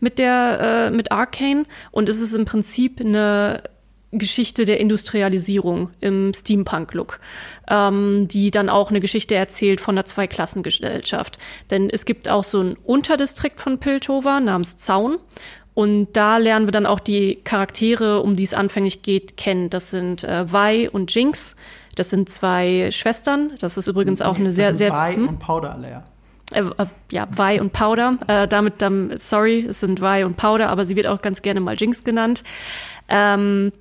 mit der äh, mit Arcane und es ist im Prinzip eine Geschichte der Industrialisierung im Steampunk-Look, ähm, die dann auch eine Geschichte erzählt von einer Zweiklassengesellschaft. Denn es gibt auch so ein Unterdistrikt von Piltover namens Zaun und da lernen wir dann auch die Charaktere, um die es anfänglich geht, kennen. Das sind äh, Vi und Jinx. Das sind zwei Schwestern. Das ist übrigens auch eine sehr, sehr. Vi hm? und Powder Layer. Äh, äh, ja, Vi und Powder. Äh, damit, dann, sorry, es sind Vi und Powder, aber sie wird auch ganz gerne mal Jinx genannt. Ähm,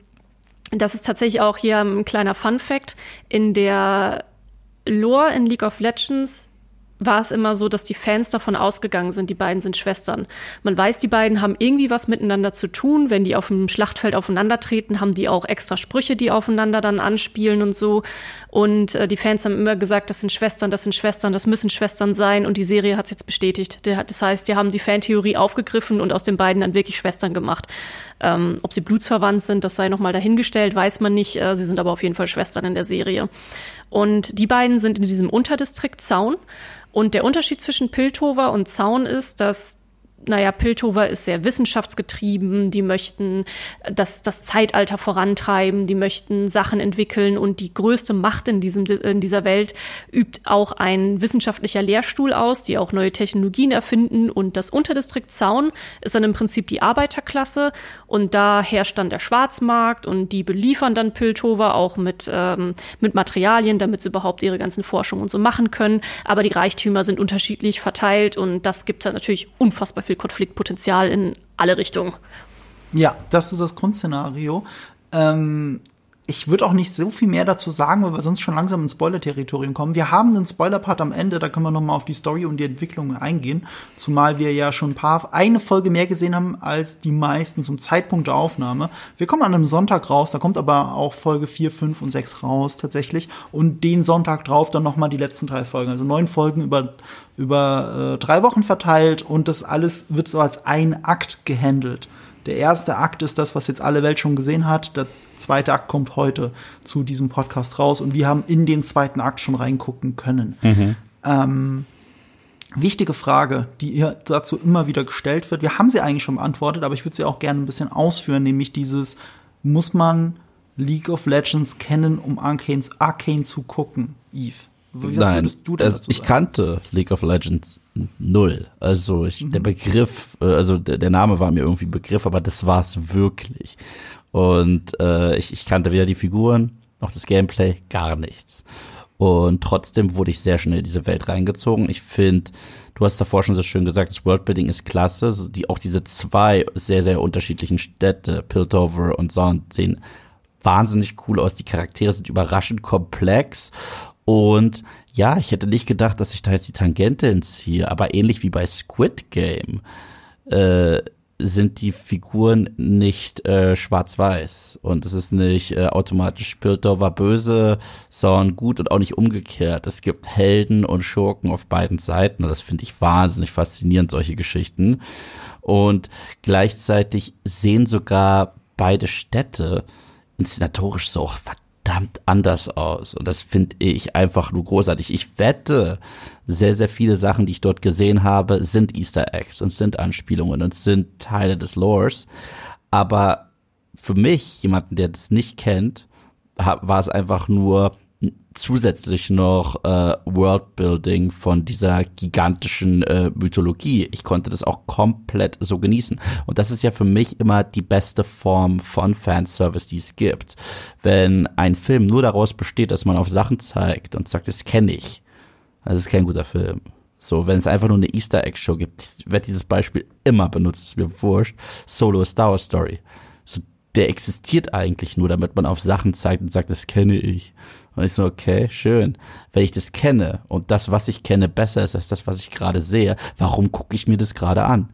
das ist tatsächlich auch hier ein kleiner Fun Fact. In der Lore in League of Legends war es immer so, dass die Fans davon ausgegangen sind, die beiden sind Schwestern. Man weiß, die beiden haben irgendwie was miteinander zu tun. Wenn die auf dem Schlachtfeld aufeinandertreten, haben die auch extra Sprüche, die aufeinander dann anspielen und so. Und äh, die Fans haben immer gesagt, das sind Schwestern, das sind Schwestern, das müssen Schwestern sein. Und die Serie hat es jetzt bestätigt. Das heißt, die haben die Fantheorie aufgegriffen und aus den beiden dann wirklich Schwestern gemacht. Ähm, ob sie blutsverwandt sind, das sei nochmal dahingestellt, weiß man nicht. Äh, sie sind aber auf jeden Fall Schwestern in der Serie. Und die beiden sind in diesem Unterdistrikt Zaun. Und der Unterschied zwischen Piltover und Zaun ist, dass naja, Piltover ist sehr wissenschaftsgetrieben, die möchten das, das Zeitalter vorantreiben, die möchten Sachen entwickeln. Und die größte Macht in, diesem, in dieser Welt übt auch ein wissenschaftlicher Lehrstuhl aus, die auch neue Technologien erfinden. Und das Unterdistrikt Zaun ist dann im Prinzip die Arbeiterklasse und da herrscht dann der Schwarzmarkt und die beliefern dann Piltover auch mit, ähm, mit Materialien, damit sie überhaupt ihre ganzen Forschungen und so machen können, aber die Reichtümer sind unterschiedlich verteilt und das gibt dann natürlich unfassbar viel Konfliktpotenzial in alle Richtungen. Ja, das ist das Grundszenario. Ähm, ich würde auch nicht so viel mehr dazu sagen, weil wir sonst schon langsam ins Spoiler-Territorium kommen. Wir haben einen Spoiler-Part am Ende, da können wir noch mal auf die Story und die Entwicklung eingehen. Zumal wir ja schon ein paar, eine Folge mehr gesehen haben als die meisten zum Zeitpunkt der Aufnahme. Wir kommen an einem Sonntag raus, da kommt aber auch Folge 4, 5 und 6 raus tatsächlich. Und den Sonntag drauf dann noch mal die letzten drei Folgen. Also neun Folgen über, über äh, drei Wochen verteilt und das alles wird so als ein Akt gehandelt. Der erste Akt ist das, was jetzt alle Welt schon gesehen hat. Der zweite Akt kommt heute zu diesem Podcast raus und wir haben in den zweiten Akt schon reingucken können. Mhm. Ähm, wichtige Frage, die ihr dazu immer wieder gestellt wird. Wir haben sie eigentlich schon beantwortet, aber ich würde sie auch gerne ein bisschen ausführen, nämlich dieses, muss man League of Legends kennen, um Arcane, Arcane zu gucken, Eve? Was Nein, also ich kannte League of Legends null. Also ich, mhm. der Begriff, äh, also der, der, Name war mir irgendwie Begriff, aber das war es wirklich. Und äh, ich, ich kannte weder die Figuren noch das Gameplay, gar nichts. Und trotzdem wurde ich sehr schnell in diese Welt reingezogen. Ich finde, du hast davor schon so schön gesagt, das Worldbuilding ist klasse. Die, auch diese zwei sehr, sehr unterschiedlichen Städte, Piltover und Sound, sehen wahnsinnig cool aus. Die Charaktere sind überraschend komplex. Und ja, ich hätte nicht gedacht, dass ich da jetzt die Tangente entziehe, aber ähnlich wie bei Squid Game äh, sind die Figuren nicht äh, schwarz-weiß und es ist nicht äh, automatisch Piltover böse, sondern gut und auch nicht umgekehrt. Es gibt Helden und Schurken auf beiden Seiten und das finde ich wahnsinnig faszinierend, solche Geschichten. Und gleichzeitig sehen sogar beide Städte inszenatorisch so verdammt anders aus. Und das finde ich einfach nur großartig. Ich wette, sehr, sehr viele Sachen, die ich dort gesehen habe, sind Easter Eggs und sind Anspielungen und sind Teile des Lores. Aber für mich, jemanden, der das nicht kennt, war es einfach nur zusätzlich noch äh, Worldbuilding von dieser gigantischen äh, Mythologie. Ich konnte das auch komplett so genießen. Und das ist ja für mich immer die beste Form von Fanservice, die es gibt. Wenn ein Film nur daraus besteht, dass man auf Sachen zeigt und sagt, das kenne ich, das ist kein guter Film. So, wenn es einfach nur eine Easter Egg Show gibt, wird dieses Beispiel immer benutzt, ist mir wurscht. Solo Star Wars Story. So, der existiert eigentlich nur, damit man auf Sachen zeigt und sagt, das kenne ich. Und ich so, okay, schön. Wenn ich das kenne und das, was ich kenne, besser ist als das, was ich gerade sehe, warum gucke ich mir das gerade an?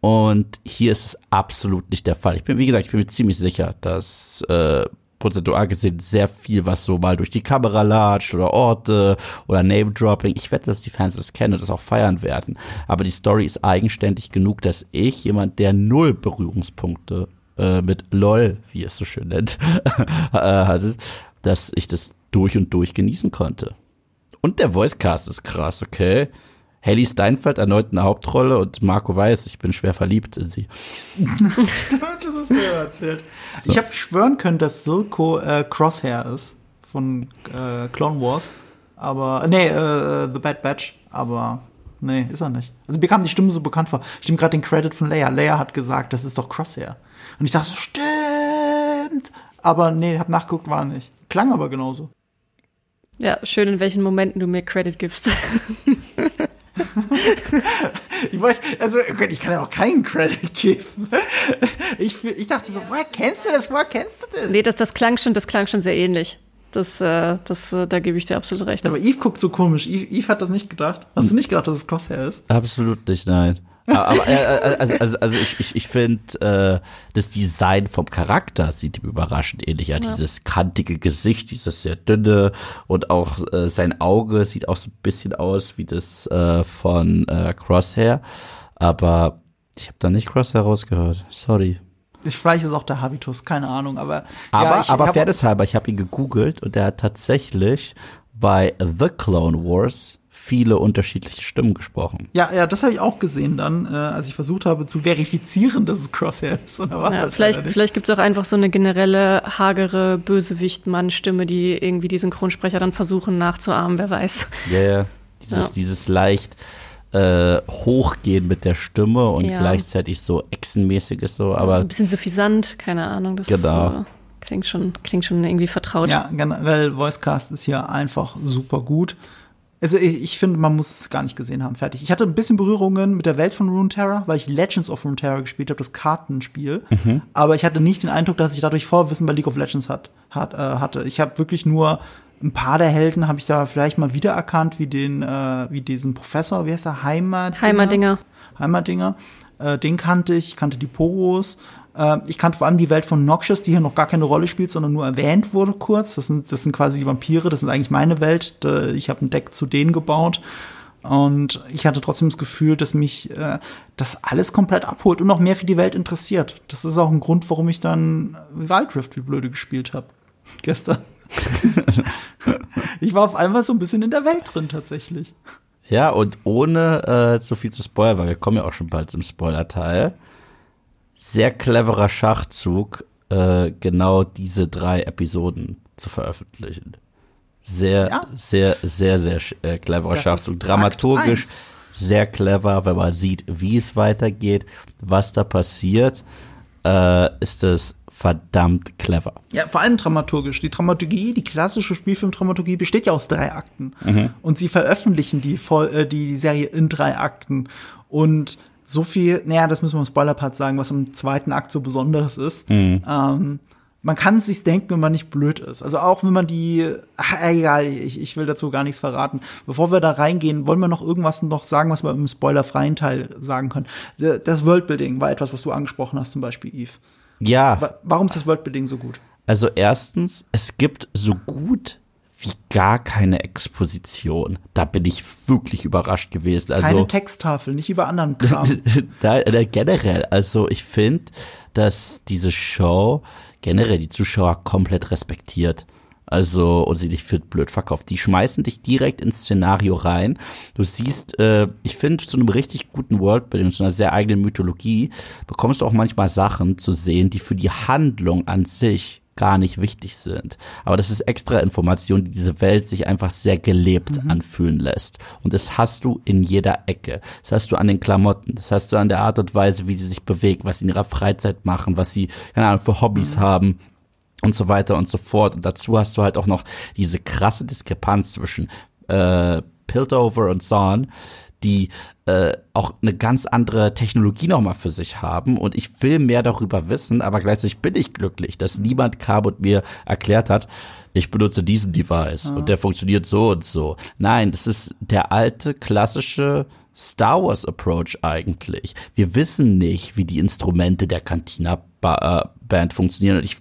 Und hier ist es absolut nicht der Fall. Ich bin, wie gesagt, ich bin mir ziemlich sicher, dass äh, prozentual gesehen sehr viel, was so mal durch die Kamera latscht oder Orte oder Name-Dropping. Ich wette, dass die Fans das kennen und das auch feiern werden. Aber die Story ist eigenständig genug, dass ich, jemand, der null Berührungspunkte äh, mit LOL, wie es so schön nennt, äh, hatte, dass ich das durch und durch genießen konnte. Und der Voicecast ist krass, okay? Haley Steinfeld erneut eine Hauptrolle und Marco weiß, ich bin schwer verliebt in sie. Stimmt, das hast du ja erzählt. So. Ich habe schwören können, dass Silko äh, Crosshair ist von äh, Clone Wars. Aber, nee, äh, The Bad Batch. Aber, nee, ist er nicht. Also mir kam die Stimme so bekannt vor. Ich nehme gerade den Credit von Leia. Leia hat gesagt, das ist doch Crosshair. Und ich dachte so, stimmt. Aber nee, hab nachgeguckt, war nicht. Klang aber genauso. Ja, schön, in welchen Momenten du mir Credit gibst. ich wollte, also ich kann ja auch keinen Credit geben. Ich, ich dachte so, woher kennst du das? Woher kennst du das? Nee, das, das klang schon, das klang schon sehr ähnlich. Das, äh, das, äh, da gebe ich dir absolut recht. Aber Eve guckt so komisch. Eve, Eve hat das nicht gedacht. Hast du nicht gedacht, dass es Crosshair ist? Absolut nicht, nein. Aber äh, äh, also, also, also ich, ich, ich finde, äh, das Design vom Charakter sieht ihm überraschend ähnlich aus. Ja. Dieses kantige Gesicht, dieses sehr dünne und auch äh, sein Auge sieht auch so ein bisschen aus wie das äh, von äh, Crosshair. Aber ich habe da nicht Crosshair rausgehört. Sorry. Ich, vielleicht ist auch der Habitus, keine Ahnung, aber. Aber, ja, ich, aber fairnesshalber, ich habe ihn gegoogelt und er hat tatsächlich bei The Clone Wars viele unterschiedliche Stimmen gesprochen. Ja, ja, das habe ich auch gesehen dann, äh, als ich versucht habe zu verifizieren, dass es Crosshair ist. Oder was ja, halt vielleicht vielleicht gibt es auch einfach so eine generelle hagere Bösewicht-Mann-Stimme, die irgendwie die Synchronsprecher dann versuchen nachzuahmen, wer weiß. Ja, yeah, dieses, ja. dieses leicht äh, hochgehen mit der Stimme und ja. gleichzeitig so Echsenmäßiges so, aber. So ein bisschen suffisant, keine Ahnung. Das genau. Ist, äh, klingt schon, klingt schon irgendwie vertraut. Ja, generell Voicecast ist hier einfach super gut. Also ich, ich finde, man muss es gar nicht gesehen haben. Fertig. Ich hatte ein bisschen Berührungen mit der Welt von Runeterra, weil ich Legends of Runeterra gespielt habe, das Kartenspiel. Mhm. Aber ich hatte nicht den Eindruck, dass ich dadurch Vorwissen bei League of Legends hat, hat, äh, hatte. Ich habe wirklich nur ein paar der Helden habe ich da vielleicht mal wiedererkannt, wie den, äh, wie diesen Professor, wie heißt der Heimat? Heimerdinger. Heimerdinger. Äh, den kannte ich, kannte die Poros ich kannte vor allem die Welt von Noxious, die hier noch gar keine Rolle spielt, sondern nur erwähnt wurde kurz. Das sind, das sind quasi die Vampire, das ist eigentlich meine Welt. Ich habe ein Deck zu denen gebaut. Und ich hatte trotzdem das Gefühl, dass mich äh, das alles komplett abholt und noch mehr für die Welt interessiert. Das ist auch ein Grund, warum ich dann Wildrift wie blöde gespielt habe. Gestern. ich war auf einmal so ein bisschen in der Welt drin tatsächlich. Ja, und ohne äh, zu viel zu spoilern, weil wir kommen ja auch schon bald zum Spoiler-Teil sehr cleverer Schachzug, äh, genau diese drei Episoden zu veröffentlichen. Sehr, ja. sehr, sehr, sehr äh, cleverer das Schachzug. Dramaturgisch sehr clever, wenn man sieht, wie es weitergeht, was da passiert, äh, ist es verdammt clever. Ja, vor allem dramaturgisch. Die Dramaturgie, die klassische Spielfilmdramaturgie besteht ja aus drei Akten. Mhm. Und sie veröffentlichen die, äh, die Serie in drei Akten. Und so viel, naja, das müssen wir im Spoiler-Part sagen, was im zweiten Akt so Besonderes ist. Mhm. Ähm, man kann es sich denken, wenn man nicht blöd ist. Also auch wenn man die, ach, egal, ich, ich will dazu gar nichts verraten. Bevor wir da reingehen, wollen wir noch irgendwas noch sagen, was wir im spoilerfreien Teil sagen können. Das Worldbuilding war etwas, was du angesprochen hast, zum Beispiel Eve. Ja. Warum ist das Worldbuilding so gut? Also erstens, es gibt so gut wie gar keine Exposition. Da bin ich wirklich überrascht gewesen. Also, Keine Texttafel, nicht über anderen Kram. da, da, generell, also ich finde, dass diese Show generell die Zuschauer komplett respektiert. Also, und sie dich für blöd verkauft. Die schmeißen dich direkt ins Szenario rein. Du siehst, äh, ich finde, zu einem richtig guten Worldbuilding, zu einer sehr eigenen Mythologie, bekommst du auch manchmal Sachen zu sehen, die für die Handlung an sich gar nicht wichtig sind. Aber das ist extra Information, die diese Welt sich einfach sehr gelebt mhm. anfühlen lässt. Und das hast du in jeder Ecke. Das hast du an den Klamotten, das hast du an der Art und Weise, wie sie sich bewegen, was sie in ihrer Freizeit machen, was sie, keine Ahnung, für Hobbys mhm. haben und so weiter und so fort. Und dazu hast du halt auch noch diese krasse Diskrepanz zwischen äh, Piltover und Zorn, die äh, auch eine ganz andere Technologie nochmal für sich haben. Und ich will mehr darüber wissen, aber gleichzeitig bin ich glücklich, dass niemand kam und mir erklärt hat, ich benutze diesen Device ja. und der funktioniert so und so. Nein, das ist der alte, klassische Star Wars Approach eigentlich. Wir wissen nicht, wie die Instrumente der Cantina äh, Band funktionieren. Und ich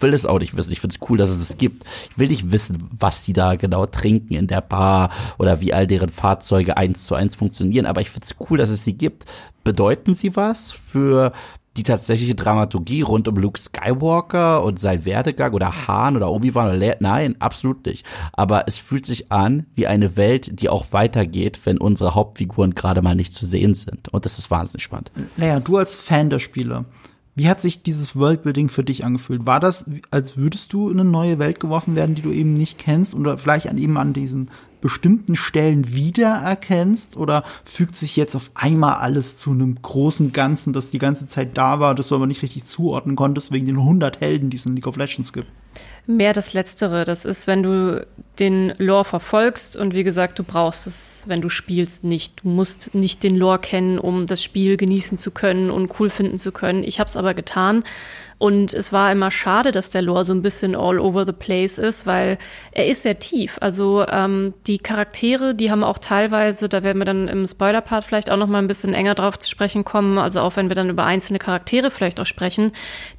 will es auch nicht wissen. Ich finde es cool, dass es es gibt. Ich will nicht wissen, was die da genau trinken in der Bar oder wie all deren Fahrzeuge eins zu eins funktionieren. Aber ich finde es cool, dass es sie gibt. Bedeuten sie was für die tatsächliche Dramaturgie rund um Luke Skywalker und sein Werdegang oder Han oder Obi-Wan oder Le Nein, absolut nicht. Aber es fühlt sich an wie eine Welt, die auch weitergeht, wenn unsere Hauptfiguren gerade mal nicht zu sehen sind. Und das ist wahnsinnig spannend. Naja, du als Fan der Spiele, wie hat sich dieses Worldbuilding für dich angefühlt? War das, als würdest du in eine neue Welt geworfen werden, die du eben nicht kennst oder vielleicht an eben an diesen bestimmten Stellen wiedererkennst oder fügt sich jetzt auf einmal alles zu einem großen Ganzen, das die ganze Zeit da war, das du aber nicht richtig zuordnen konntest wegen den 100 Helden, die es in League of Legends gibt? Mehr das Letztere. Das ist, wenn du den Lore verfolgst und wie gesagt, du brauchst es, wenn du spielst, nicht. Du musst nicht den Lore kennen, um das Spiel genießen zu können und cool finden zu können. Ich habe es aber getan und es war immer schade, dass der Lore so ein bisschen all over the place ist, weil er ist sehr tief. Also ähm, die Charaktere, die haben auch teilweise, da werden wir dann im Spoiler-Part vielleicht auch noch mal ein bisschen enger drauf zu sprechen kommen, also auch wenn wir dann über einzelne Charaktere vielleicht auch sprechen,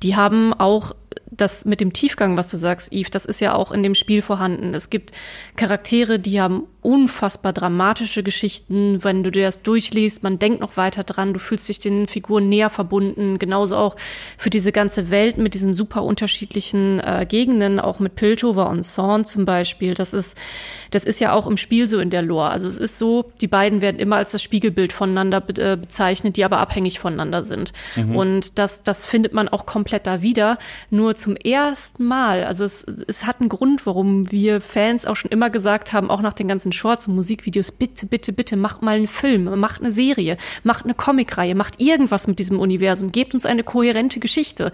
die haben auch das mit dem Tiefgang, was du sagst, Yves, das ist ja auch in dem Spiel vorhanden. Es gibt Charaktere, die haben unfassbar dramatische Geschichten. Wenn du dir das durchliest, man denkt noch weiter dran, du fühlst dich den Figuren näher verbunden. Genauso auch für diese ganze Welt mit diesen super unterschiedlichen äh, Gegenden, auch mit Piltover und Zorn zum Beispiel. Das ist, das ist ja auch im Spiel so in der Lore. Also es ist so, die beiden werden immer als das Spiegelbild voneinander be äh, bezeichnet, die aber abhängig voneinander sind. Mhm. Und das, das findet man auch komplett da wieder. Nur zum ersten Mal, also es, es hat einen Grund, warum wir Fans auch schon immer gesagt haben, auch nach den ganzen Shorts und Musikvideos, bitte, bitte, bitte, macht mal einen Film, macht eine Serie, macht eine Comicreihe, macht irgendwas mit diesem Universum, gebt uns eine kohärente Geschichte.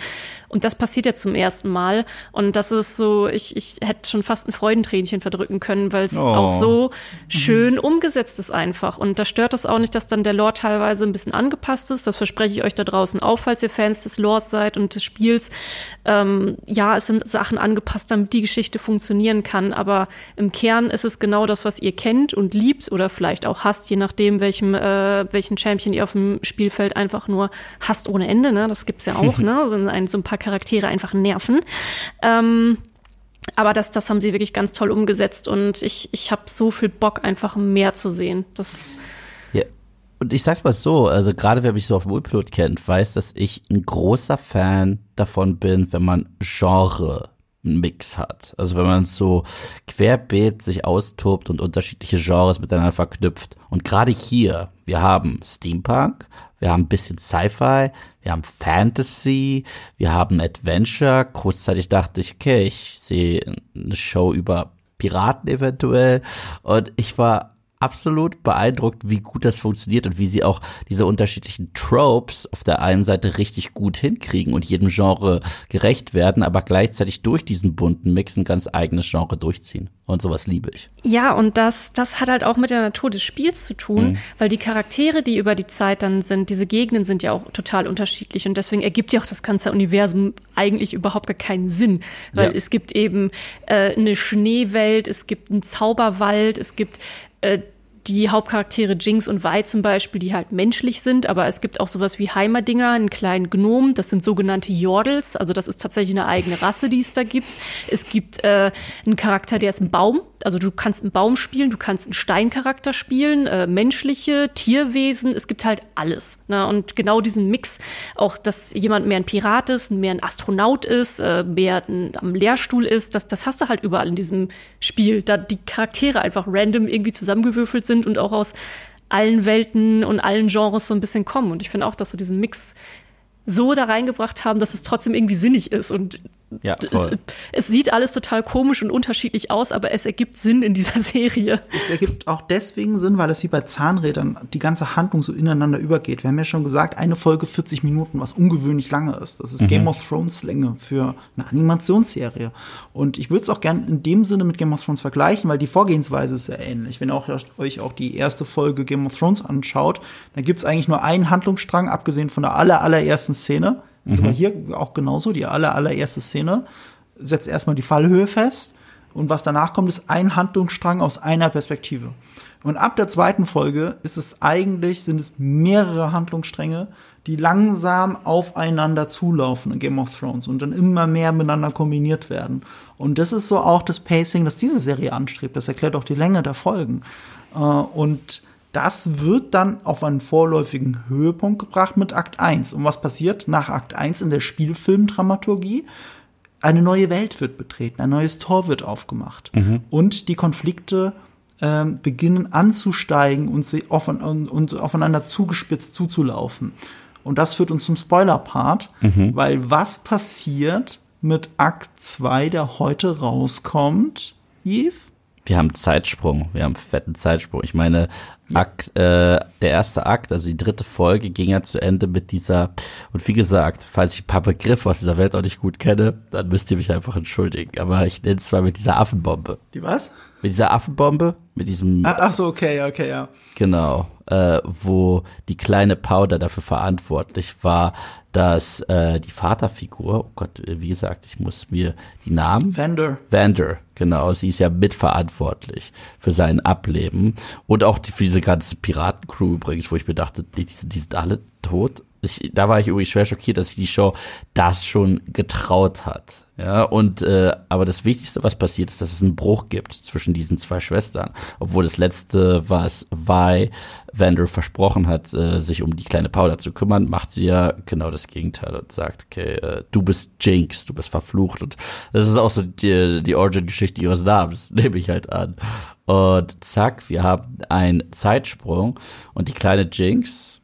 Und das passiert ja zum ersten Mal. Und das ist so, ich, ich hätte schon fast ein Freudentränchen verdrücken können, weil es oh. auch so schön umgesetzt ist einfach. Und da stört es auch nicht, dass dann der Lore teilweise ein bisschen angepasst ist. Das verspreche ich euch da draußen auch, falls ihr Fans des Lores seid und des Spiels. Ähm, ja, es sind Sachen angepasst, damit die Geschichte funktionieren kann. Aber im Kern ist es genau das, was ihr kennt und liebt oder vielleicht auch hasst, je nachdem, welchem, äh, welchen Champion ihr auf dem Spielfeld einfach nur hasst ohne Ende. Ne? Das gibt's ja auch, ne? Wenn so ein paar Charaktere einfach nerven. Ähm, aber das, das haben sie wirklich ganz toll umgesetzt und ich, ich habe so viel Bock, einfach mehr zu sehen. Das ja. Und ich sag's mal so, also gerade wer mich so auf Wohlpilot kennt, weiß, dass ich ein großer Fan davon bin, wenn man Genre Mix hat. Also wenn man so querbeet sich austobt und unterschiedliche Genres miteinander verknüpft. Und gerade hier, wir haben Steampunk, wir haben ein bisschen Sci-Fi, wir haben Fantasy, wir haben Adventure. Kurzzeitig dachte ich, okay, ich sehe eine Show über Piraten eventuell. Und ich war absolut beeindruckt, wie gut das funktioniert und wie sie auch diese unterschiedlichen Tropes auf der einen Seite richtig gut hinkriegen und jedem Genre gerecht werden, aber gleichzeitig durch diesen bunten Mix ein ganz eigenes Genre durchziehen. Und sowas liebe ich. Ja, und das, das hat halt auch mit der Natur des Spiels zu tun, mhm. weil die Charaktere, die über die Zeit dann sind, diese Gegenden sind ja auch total unterschiedlich und deswegen ergibt ja auch das ganze Universum eigentlich überhaupt gar keinen Sinn, weil ja. es gibt eben äh, eine Schneewelt, es gibt einen Zauberwald, es gibt äh, die Hauptcharaktere Jinx und Vi zum Beispiel, die halt menschlich sind, aber es gibt auch sowas wie Heimerdinger, einen kleinen Gnom, das sind sogenannte Jordels, also das ist tatsächlich eine eigene Rasse, die es da gibt. Es gibt äh, einen Charakter, der ist ein Baum, also du kannst einen Baum spielen, du kannst einen Steincharakter spielen, äh, menschliche, Tierwesen, es gibt halt alles. Ne? Und genau diesen Mix, auch dass jemand mehr ein Pirat ist, mehr ein Astronaut ist, äh, mehr ein, am Lehrstuhl ist, das, das hast du halt überall in diesem Spiel, da die Charaktere einfach random irgendwie zusammengewürfelt sind und auch aus allen Welten und allen Genres so ein bisschen kommen. Und ich finde auch, dass sie diesen Mix so da reingebracht haben, dass es trotzdem irgendwie sinnig ist und Ja, es, voll. es sieht alles total komisch und unterschiedlich aus, aber es ergibt Sinn in dieser Serie. Es ergibt auch deswegen Sinn, weil es wie bei Zahnrädern die ganze Handlung so ineinander übergeht. Wir haben ja schon gesagt, eine Folge 40 Minuten, was ungewöhnlich lange ist. Das ist Game of Thrones Länge für eine Animationsserie. Und ich würde es auch gern in dem Sinne mit Game of Thrones vergleichen, weil die Vorgehensweise ist sehr ähnlich. Wenn ihr auch, euch auch die erste Folge Game of Thrones anschaut, dann gibt es eigentlich nur einen Handlungsstrang, abgesehen von der aller, allerersten Szene. Das ist aber hier auch genauso. Die aller, allererste Szene setzt erstmal die Fallhöhe fest. Und was danach kommt, ist ein Handlungsstrang aus einer Perspektive. Und ab der zweiten Folge ist es eigentlich, sind es mehrere Handlungsstränge, die langsam aufeinander zulaufen in Game of Thrones und dann immer mehr miteinander kombiniert werden. Und das ist so auch das Pacing, das diese Serie anstrebt. Das erklärt auch die Länge der Folgen. Äh, Und das wird dann auf einen vorläufigen Höhepunkt gebracht mit Akt 1. Und was passiert nach Akt 1 in der Spielfilmdramaturgie? Eine neue Welt wird betreten, ein neues Tor wird aufgemacht. Und die Konflikte ähm, beginnen anzusteigen und, sie offen, und, und aufeinander zugespitzt zuzulaufen. Und das führt uns zum Spoiler-Part, weil was passiert mit Akt 2, der heute rauskommt, Yves? Wir haben Zeitsprung, wir haben fetten Zeitsprung. Ich meine, Akt, äh, der erste Akt, also die dritte Folge, ging ja zu Ende mit dieser, und wie gesagt, falls ich ein paar Begriffe aus dieser Welt auch nicht gut kenne, dann müsst ihr mich einfach entschuldigen. Aber ich nenne es mal mit dieser Affenbombe. Die was? Mit dieser Affenbombe, mit diesem, Ah, Ach so, okay, okay, ja. genau, äh, wo die kleine Powder dafür verantwortlich war, dass äh, die Vaterfigur, oh Gott, wie gesagt, ich muss mir die Namen Vander. Vander, genau, sie ist ja mitverantwortlich für sein Ableben und auch die, für diese ganze Piratencrew übrigens, wo ich mir dachte, die, die sind alle tot. Ich, da war ich irgendwie schwer schockiert, dass sich die Show das schon getraut hat. Ja, und äh, aber das Wichtigste, was passiert ist, dass es einen Bruch gibt zwischen diesen zwei Schwestern. Obwohl das letzte, was Vi Vander versprochen hat, äh, sich um die kleine Paula zu kümmern, macht sie ja genau das Gegenteil und sagt, okay, äh, du bist Jinx, du bist verflucht. Und das ist auch so die, die Origin-Geschichte ihres Namens, nehme ich halt an. Und zack, wir haben einen Zeitsprung und die kleine Jinx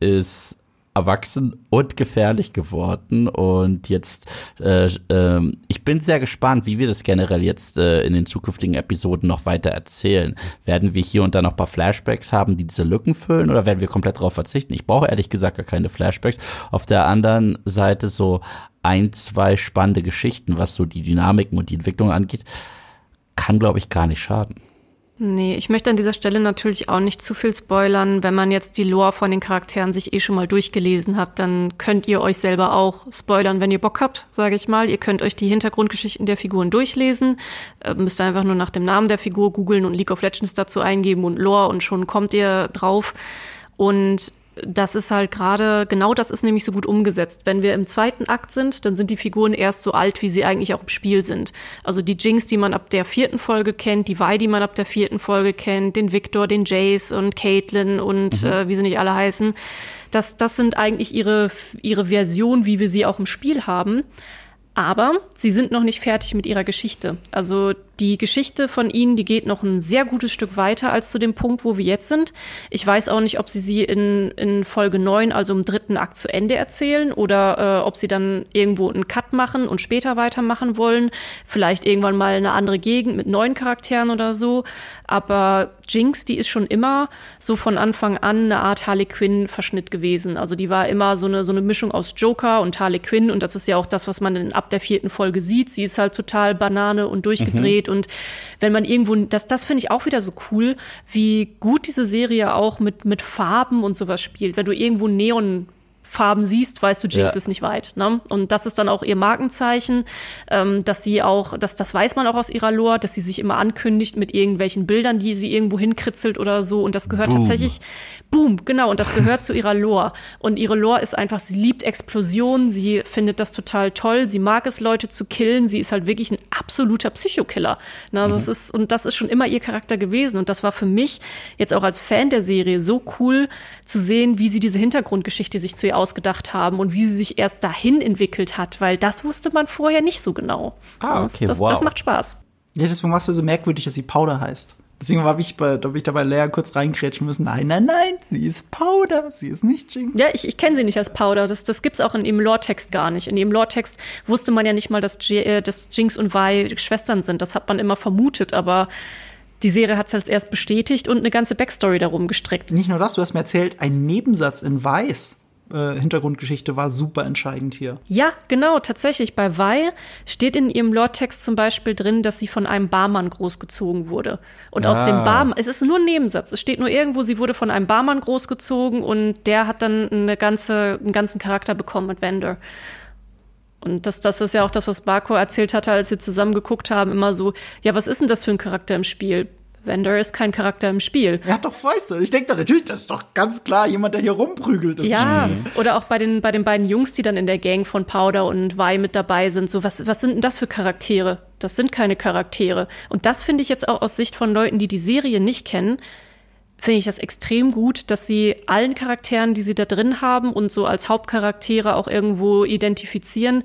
ist erwachsen und gefährlich geworden und jetzt äh, ähm, ich bin sehr gespannt, wie wir das generell jetzt äh, in den zukünftigen Episoden noch weiter erzählen. Werden wir hier und da noch ein paar Flashbacks haben, die diese Lücken füllen oder werden wir komplett darauf verzichten? Ich brauche ehrlich gesagt gar keine Flashbacks. Auf der anderen Seite so ein, zwei spannende Geschichten, was so die Dynamiken und die Entwicklung angeht, kann glaube ich gar nicht schaden. Nee, ich möchte an dieser Stelle natürlich auch nicht zu viel spoilern. Wenn man jetzt die Lore von den Charakteren sich eh schon mal durchgelesen hat, dann könnt ihr euch selber auch spoilern, wenn ihr Bock habt, sage ich mal. Ihr könnt euch die Hintergrundgeschichten der Figuren durchlesen. Äh, müsst einfach nur nach dem Namen der Figur googeln und League of Legends dazu eingeben und Lore und schon kommt ihr drauf. Und das ist halt gerade, genau das ist nämlich so gut umgesetzt. Wenn wir im zweiten Akt sind, dann sind die Figuren erst so alt, wie sie eigentlich auch im Spiel sind. Also die Jinx, die man ab der vierten Folge kennt, die Vi, die man ab der vierten Folge kennt, den Victor, den Jace und Caitlyn und äh, wie sie nicht alle heißen. Das, das sind eigentlich ihre, ihre Version, wie wir sie auch im Spiel haben. Aber sie sind noch nicht fertig mit ihrer Geschichte. Also die Geschichte von ihnen, die geht noch ein sehr gutes Stück weiter als zu dem Punkt, wo wir jetzt sind. Ich weiß auch nicht, ob sie sie in, in Folge 9, also im dritten Akt zu Ende erzählen oder äh, ob sie dann irgendwo einen Cut machen und später weitermachen wollen. Vielleicht irgendwann mal eine andere Gegend mit neuen Charakteren oder so. Aber Jinx, die ist schon immer so von Anfang an eine Art Harley Quinn Verschnitt gewesen. Also die war immer so eine, so eine Mischung aus Joker und Harley Quinn und das ist ja auch das, was man in, ab der vierten Folge sieht. Sie ist halt total Banane und durchgedreht und wenn man irgendwo, das, das finde ich auch wieder so cool, wie gut diese Serie auch mit, mit Farben und sowas spielt. Wenn du irgendwo Neon Farben siehst, weißt du, Jinx Ja. ist nicht weit. Ne? Und das ist dann auch ihr Markenzeichen, ähm, dass sie auch, dass das weiß man auch aus ihrer Lore, dass sie sich immer ankündigt mit irgendwelchen Bildern, die sie irgendwo hinkritzelt oder so. Und das gehört Boom. tatsächlich, boom, genau, und das gehört zu ihrer Lore. Und ihre Lore ist einfach, sie liebt Explosionen, sie findet das total toll, sie mag es, Leute zu killen, sie ist halt wirklich ein absoluter Psychokiller. Ne? Also das ist, und das ist schon immer ihr Charakter gewesen. Und das war für mich jetzt auch als Fan der Serie so cool zu sehen, wie sie diese Hintergrundgeschichte sich zu ihr ausgedacht haben und wie sie sich erst dahin entwickelt hat, weil das wusste man vorher nicht so genau. Ah, das, okay, das, wow. das macht Spaß. Ja, deswegen war es ja so merkwürdig, dass sie Powder heißt. Deswegen habe ich, bei, hab ich da bei Lea kurz reingrätschen müssen. Nein, nein, nein, sie ist Powder, sie ist nicht Jinx. Ja, ich, ich kenne sie nicht als Powder. Das, das gibt's auch in ihrem Lore-Text gar nicht. In ihrem Lore-Text wusste man ja nicht mal, dass, J, äh, dass Jinx und Vi Schwestern sind. Das hat man immer vermutet, aber die Serie hat's als erst bestätigt und eine ganze Backstory darum gestrickt. Nicht nur das, du hast mir erzählt, ein Nebensatz in Weiß. Äh, Hintergrundgeschichte war super entscheidend hier. Ja, genau, tatsächlich. Bei Vi steht in ihrem Lore-Text zum Beispiel drin, dass sie von einem Barmann großgezogen wurde. Und aus Ah. dem Barmann, es ist nur ein Nebensatz. Es steht nur irgendwo, sie wurde von einem Barmann großgezogen und der hat dann eine ganze, einen ganzen Charakter bekommen mit Vander. Und das, das ist ja auch das, was Marco erzählt hatte, als wir zusammen geguckt haben, immer so, ja, was ist denn das für ein Charakter im Spiel? Vander ist kein Charakter im Spiel. Er hat doch Fäuste. Ich denke da natürlich, das ist doch ganz klar jemand, der hier rumprügelt. Ja, Spiel. oder auch bei den, bei den beiden Jungs, die dann in der Gang von Powder und Vi mit dabei sind. So, was, was sind denn das für Charaktere? Das sind keine Charaktere. Und das finde ich jetzt auch aus Sicht von Leuten, die die Serie nicht kennen, finde ich das extrem gut, dass sie allen Charakteren, die sie da drin haben und so als Hauptcharaktere auch irgendwo identifizieren,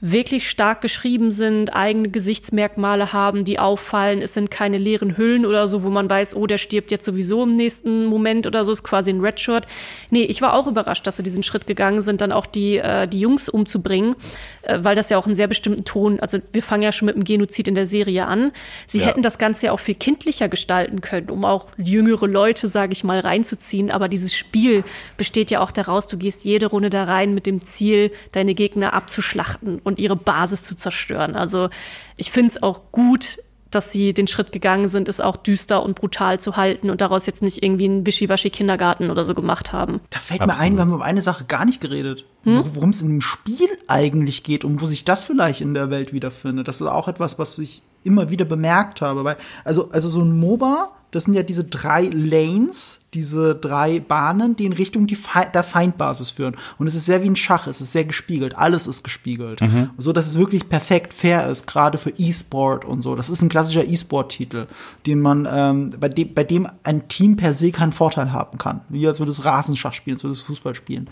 wirklich stark geschrieben sind, eigene Gesichtsmerkmale haben, die auffallen. Es sind keine leeren Hüllen oder so, wo man weiß, oh, der stirbt jetzt sowieso im nächsten Moment oder so, ist quasi ein Redshirt. Nee, ich war auch überrascht, dass sie diesen Schritt gegangen sind, dann auch die, äh, die Jungs umzubringen, äh, weil das ja auch einen sehr bestimmten Ton, also wir fangen ja schon mit dem Genozid in der Serie an. Sie Ja. hätten das Ganze ja auch viel kindlicher gestalten können, um auch jüngere Leute, sage ich mal, reinzuziehen. Aber dieses Spiel besteht ja auch daraus, du gehst jede Runde da rein mit dem Ziel, deine Gegner abzuschlachten und ihre Basis zu zerstören. Also ich finde es auch gut, dass sie den Schritt gegangen sind, es auch düster und brutal zu halten und daraus jetzt nicht irgendwie einen Wischiwaschi-Kindergarten oder so gemacht haben. Da fällt mir ein, Absolut. wir haben über eine Sache gar nicht geredet. Wor- Worum es in dem Spiel eigentlich geht und wo sich das vielleicht in der Welt wiederfindet. Das ist auch etwas, was ich immer wieder bemerkt habe. Weil, also, also so ein MOBA, das sind ja diese drei Lanes, diese drei Bahnen, die in Richtung die Fe der Feindbasis führen. Und es ist sehr wie ein Schach, es ist sehr gespiegelt, alles ist gespiegelt. So dass es wirklich perfekt fair ist, gerade für E-Sport und so. Das ist ein klassischer E-Sport-Titel, den man, ähm, bei, dem, bei dem ein Team per se keinen Vorteil haben kann. Wie als würde es Rasenschach spielen, als würde es Fußball spielen.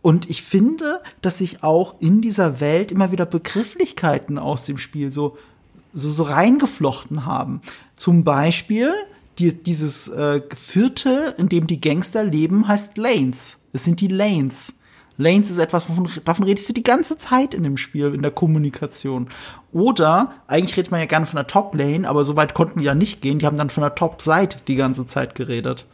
Und ich finde, dass sich auch in dieser Welt immer wieder Begrifflichkeiten aus dem Spiel so, so, so reingeflochten haben. Zum Beispiel die, dieses äh, Viertel, in dem die Gangster leben, heißt Lanes. Es sind die Lanes. Lanes ist etwas, wovon, davon redest du die ganze Zeit in dem Spiel, in der Kommunikation. Oder, eigentlich redet man ja gerne von der Top-Lane, aber so weit konnten die ja nicht gehen. Die haben dann von der Top-Side die ganze Zeit geredet.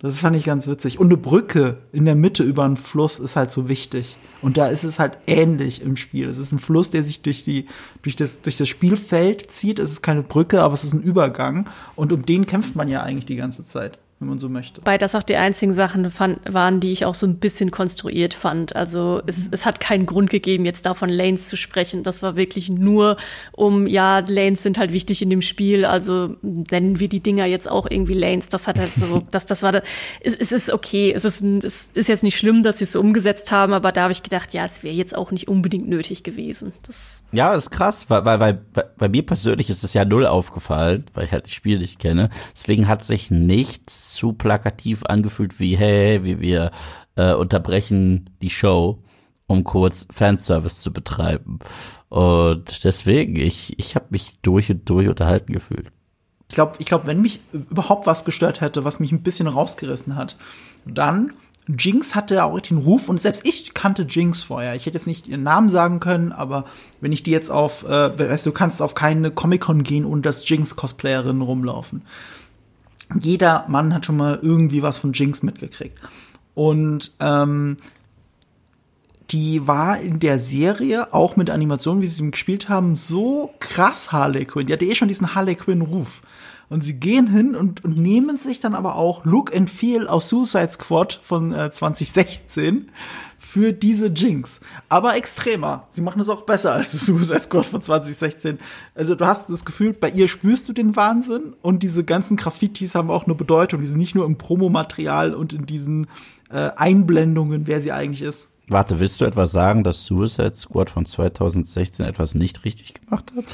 Das fand ich ganz witzig. Und eine Brücke in der Mitte über einen Fluss ist halt so wichtig. Und da ist es halt ähnlich im Spiel. Es ist ein Fluss, der sich durch die, durch das, durch das Spielfeld zieht. Es ist keine Brücke, aber es ist ein Übergang. Und um den kämpft man ja eigentlich die ganze Zeit, wenn man so möchte. Weil das auch die einzigen Sachen fand, waren, die ich auch so ein bisschen konstruiert fand. Also es, es hat keinen Grund gegeben, jetzt davon Lanes zu sprechen. Das war wirklich nur um, ja, Lanes sind halt wichtig in dem Spiel, also nennen wir die Dinger jetzt auch irgendwie Lanes. Das hat halt so, das, das war, da, es, es ist okay. Es ist, ein- es ist jetzt nicht schlimm, dass sie es so umgesetzt haben, aber da habe ich gedacht, ja, es wäre jetzt auch nicht unbedingt nötig gewesen. Das, Ja, das ist krass, weil, weil, weil bei- bei mir persönlich ist es ja null aufgefallen, weil ich halt das Spiel nicht kenne. Deswegen hat sich nichts zu plakativ angefühlt wie, hey, wie wir äh, unterbrechen die Show, um kurz Fanservice zu betreiben. Und deswegen, ich, ich habe mich durch und durch unterhalten gefühlt. Ich glaube, ich glaub, wenn mich überhaupt was gestört hätte, was mich ein bisschen rausgerissen hat, dann Jinx hatte auch den Ruf und selbst ich kannte Jinx vorher. Ich hätte jetzt nicht ihren Namen sagen können, aber wenn ich die jetzt auf, äh, weißt du, kannst auf keine Comic-Con gehen und dass Jinx-Cosplayerinnen rumlaufen. Jeder Mann hat schon mal irgendwie was von Jinx mitgekriegt. Und ähm, die war in der Serie, auch mit der Animation, wie sie sie gespielt haben, so krass Harley Quinn. Die hatte eh schon diesen Harley Quinn-Ruf. Und sie gehen hin und, und nehmen sich dann aber auch Look and Feel aus Suicide Squad von äh, 2016 für diese Jinx. Aber extremer. Sie machen es auch besser als das Suicide Squad von 2016. Also du hast das Gefühl, bei ihr spürst du den Wahnsinn und diese ganzen Graffitis haben auch eine Bedeutung. Die sind nicht nur im Promomaterial und in diesen äh, Einblendungen, wer sie eigentlich ist. Warte, willst du etwas sagen, dass Suicide Squad von 2016 etwas nicht richtig gemacht hat?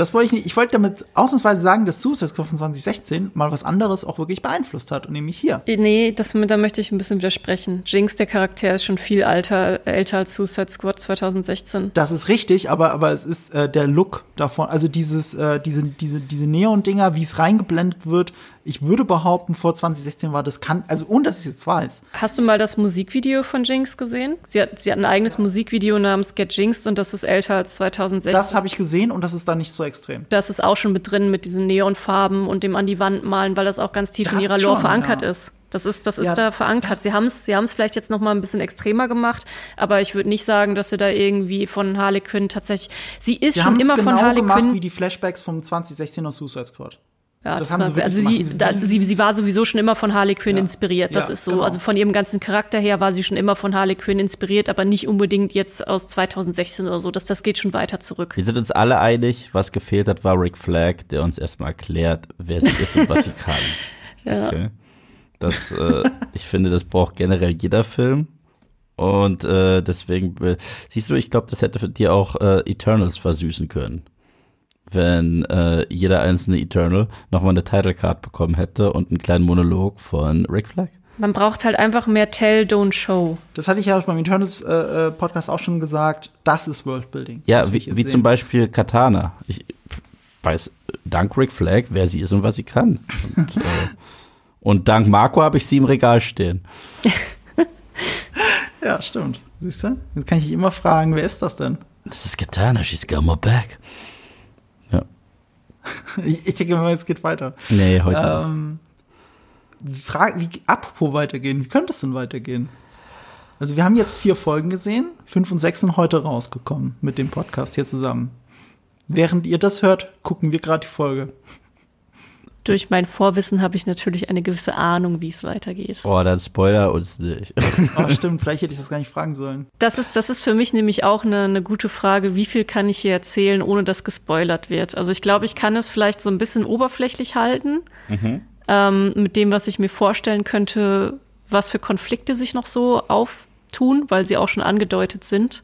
Das wollte ich nicht. Ich wollte damit ausnahmsweise sagen, dass Suicide Squad von 2016 mal was anderes auch wirklich beeinflusst hat und nämlich hier. Nee, das, da möchte ich ein bisschen widersprechen. Jinx, der Charakter, ist schon viel alter, älter als Suicide Squad 2016. Das ist richtig, aber, aber es ist äh, der Look davon, also dieses, äh, diese, diese, diese Neon-Dinger, wie es reingeblendet wird, ich würde behaupten, vor 2016 war das kann, also ohne dass ich es jetzt weiß. Hast du mal das Musikvideo von Jinx gesehen? Sie hat, sie hat ein eigenes ja. Musikvideo namens Get Jinxed und das ist älter als 2016. Das habe ich gesehen und das ist da nicht so extrem. Das ist auch schon mit drin mit diesen Neonfarben und dem an die Wand malen, weil das auch ganz tief das in ihrer Lore schon, verankert ja. ist. Das ist, das ist ja, da verankert. Sie haben es, sie haben es vielleicht jetzt noch mal ein bisschen extremer gemacht, aber ich würde nicht sagen, dass sie da irgendwie von Harley Quinn tatsächlich. Sie ist sie schon immer genau von Harley gemacht, Quinn. wie die Flashbacks vom 2016er Suicide Squad. Ja, das, das haben sie also sie, da, sie, sie war sowieso schon immer von Harley Quinn ja. inspiriert. Das ja, ist so. Genau. Also von ihrem ganzen Charakter her war sie schon immer von Harley Quinn inspiriert, aber nicht unbedingt jetzt aus 2016 oder so. Das, das geht schon weiter zurück. Wir sind uns alle einig, was gefehlt hat, war Rick Flag, der uns erstmal erklärt, wer sie ist und was sie kann. ja. Okay. Das, äh, ich finde, das braucht generell jeder Film. Und äh, deswegen, äh, siehst du, ich glaube, das hätte für dir auch äh, Eternals versüßen können wenn äh, jeder einzelne Eternal nochmal eine Title Card bekommen hätte und einen kleinen Monolog von Rick Flag. Man braucht halt einfach mehr Tell, Don't Show. Das hatte ich ja beim Eternals äh, äh Podcast auch schon gesagt. Das ist Worldbuilding. Ja, wie, wie zum Beispiel Katana. Ich weiß dank Rick Flag, wer sie ist und was sie kann. Und, äh, und dank Marco habe ich sie im Regal stehen. ja, stimmt. Siehst du? Jetzt kann ich dich immer fragen, wer ist das denn? Das ist Katana, she's got my back. ich, ich denke mal, es geht weiter. Nee, heute ähm, nicht. Frage, wie, apropos weitergehen, wie könnte es denn weitergehen? Also wir haben jetzt vier Folgen gesehen, fünf und sechs sind heute rausgekommen mit dem Podcast hier zusammen. Während ihr das hört, gucken wir gerade die Folge durch mein Vorwissen habe ich natürlich eine gewisse Ahnung, wie es weitergeht. Oh, dann spoiler uns nicht. oh, stimmt, vielleicht hätte ich das gar nicht fragen sollen. Das ist, das ist für mich nämlich auch eine, eine gute Frage, wie viel kann ich hier erzählen, ohne dass gespoilert wird. Also ich glaube, ich kann es vielleicht so ein bisschen oberflächlich halten, mhm. ähm, mit dem, was ich mir vorstellen könnte, was für Konflikte sich noch so auftun, weil sie auch schon angedeutet sind.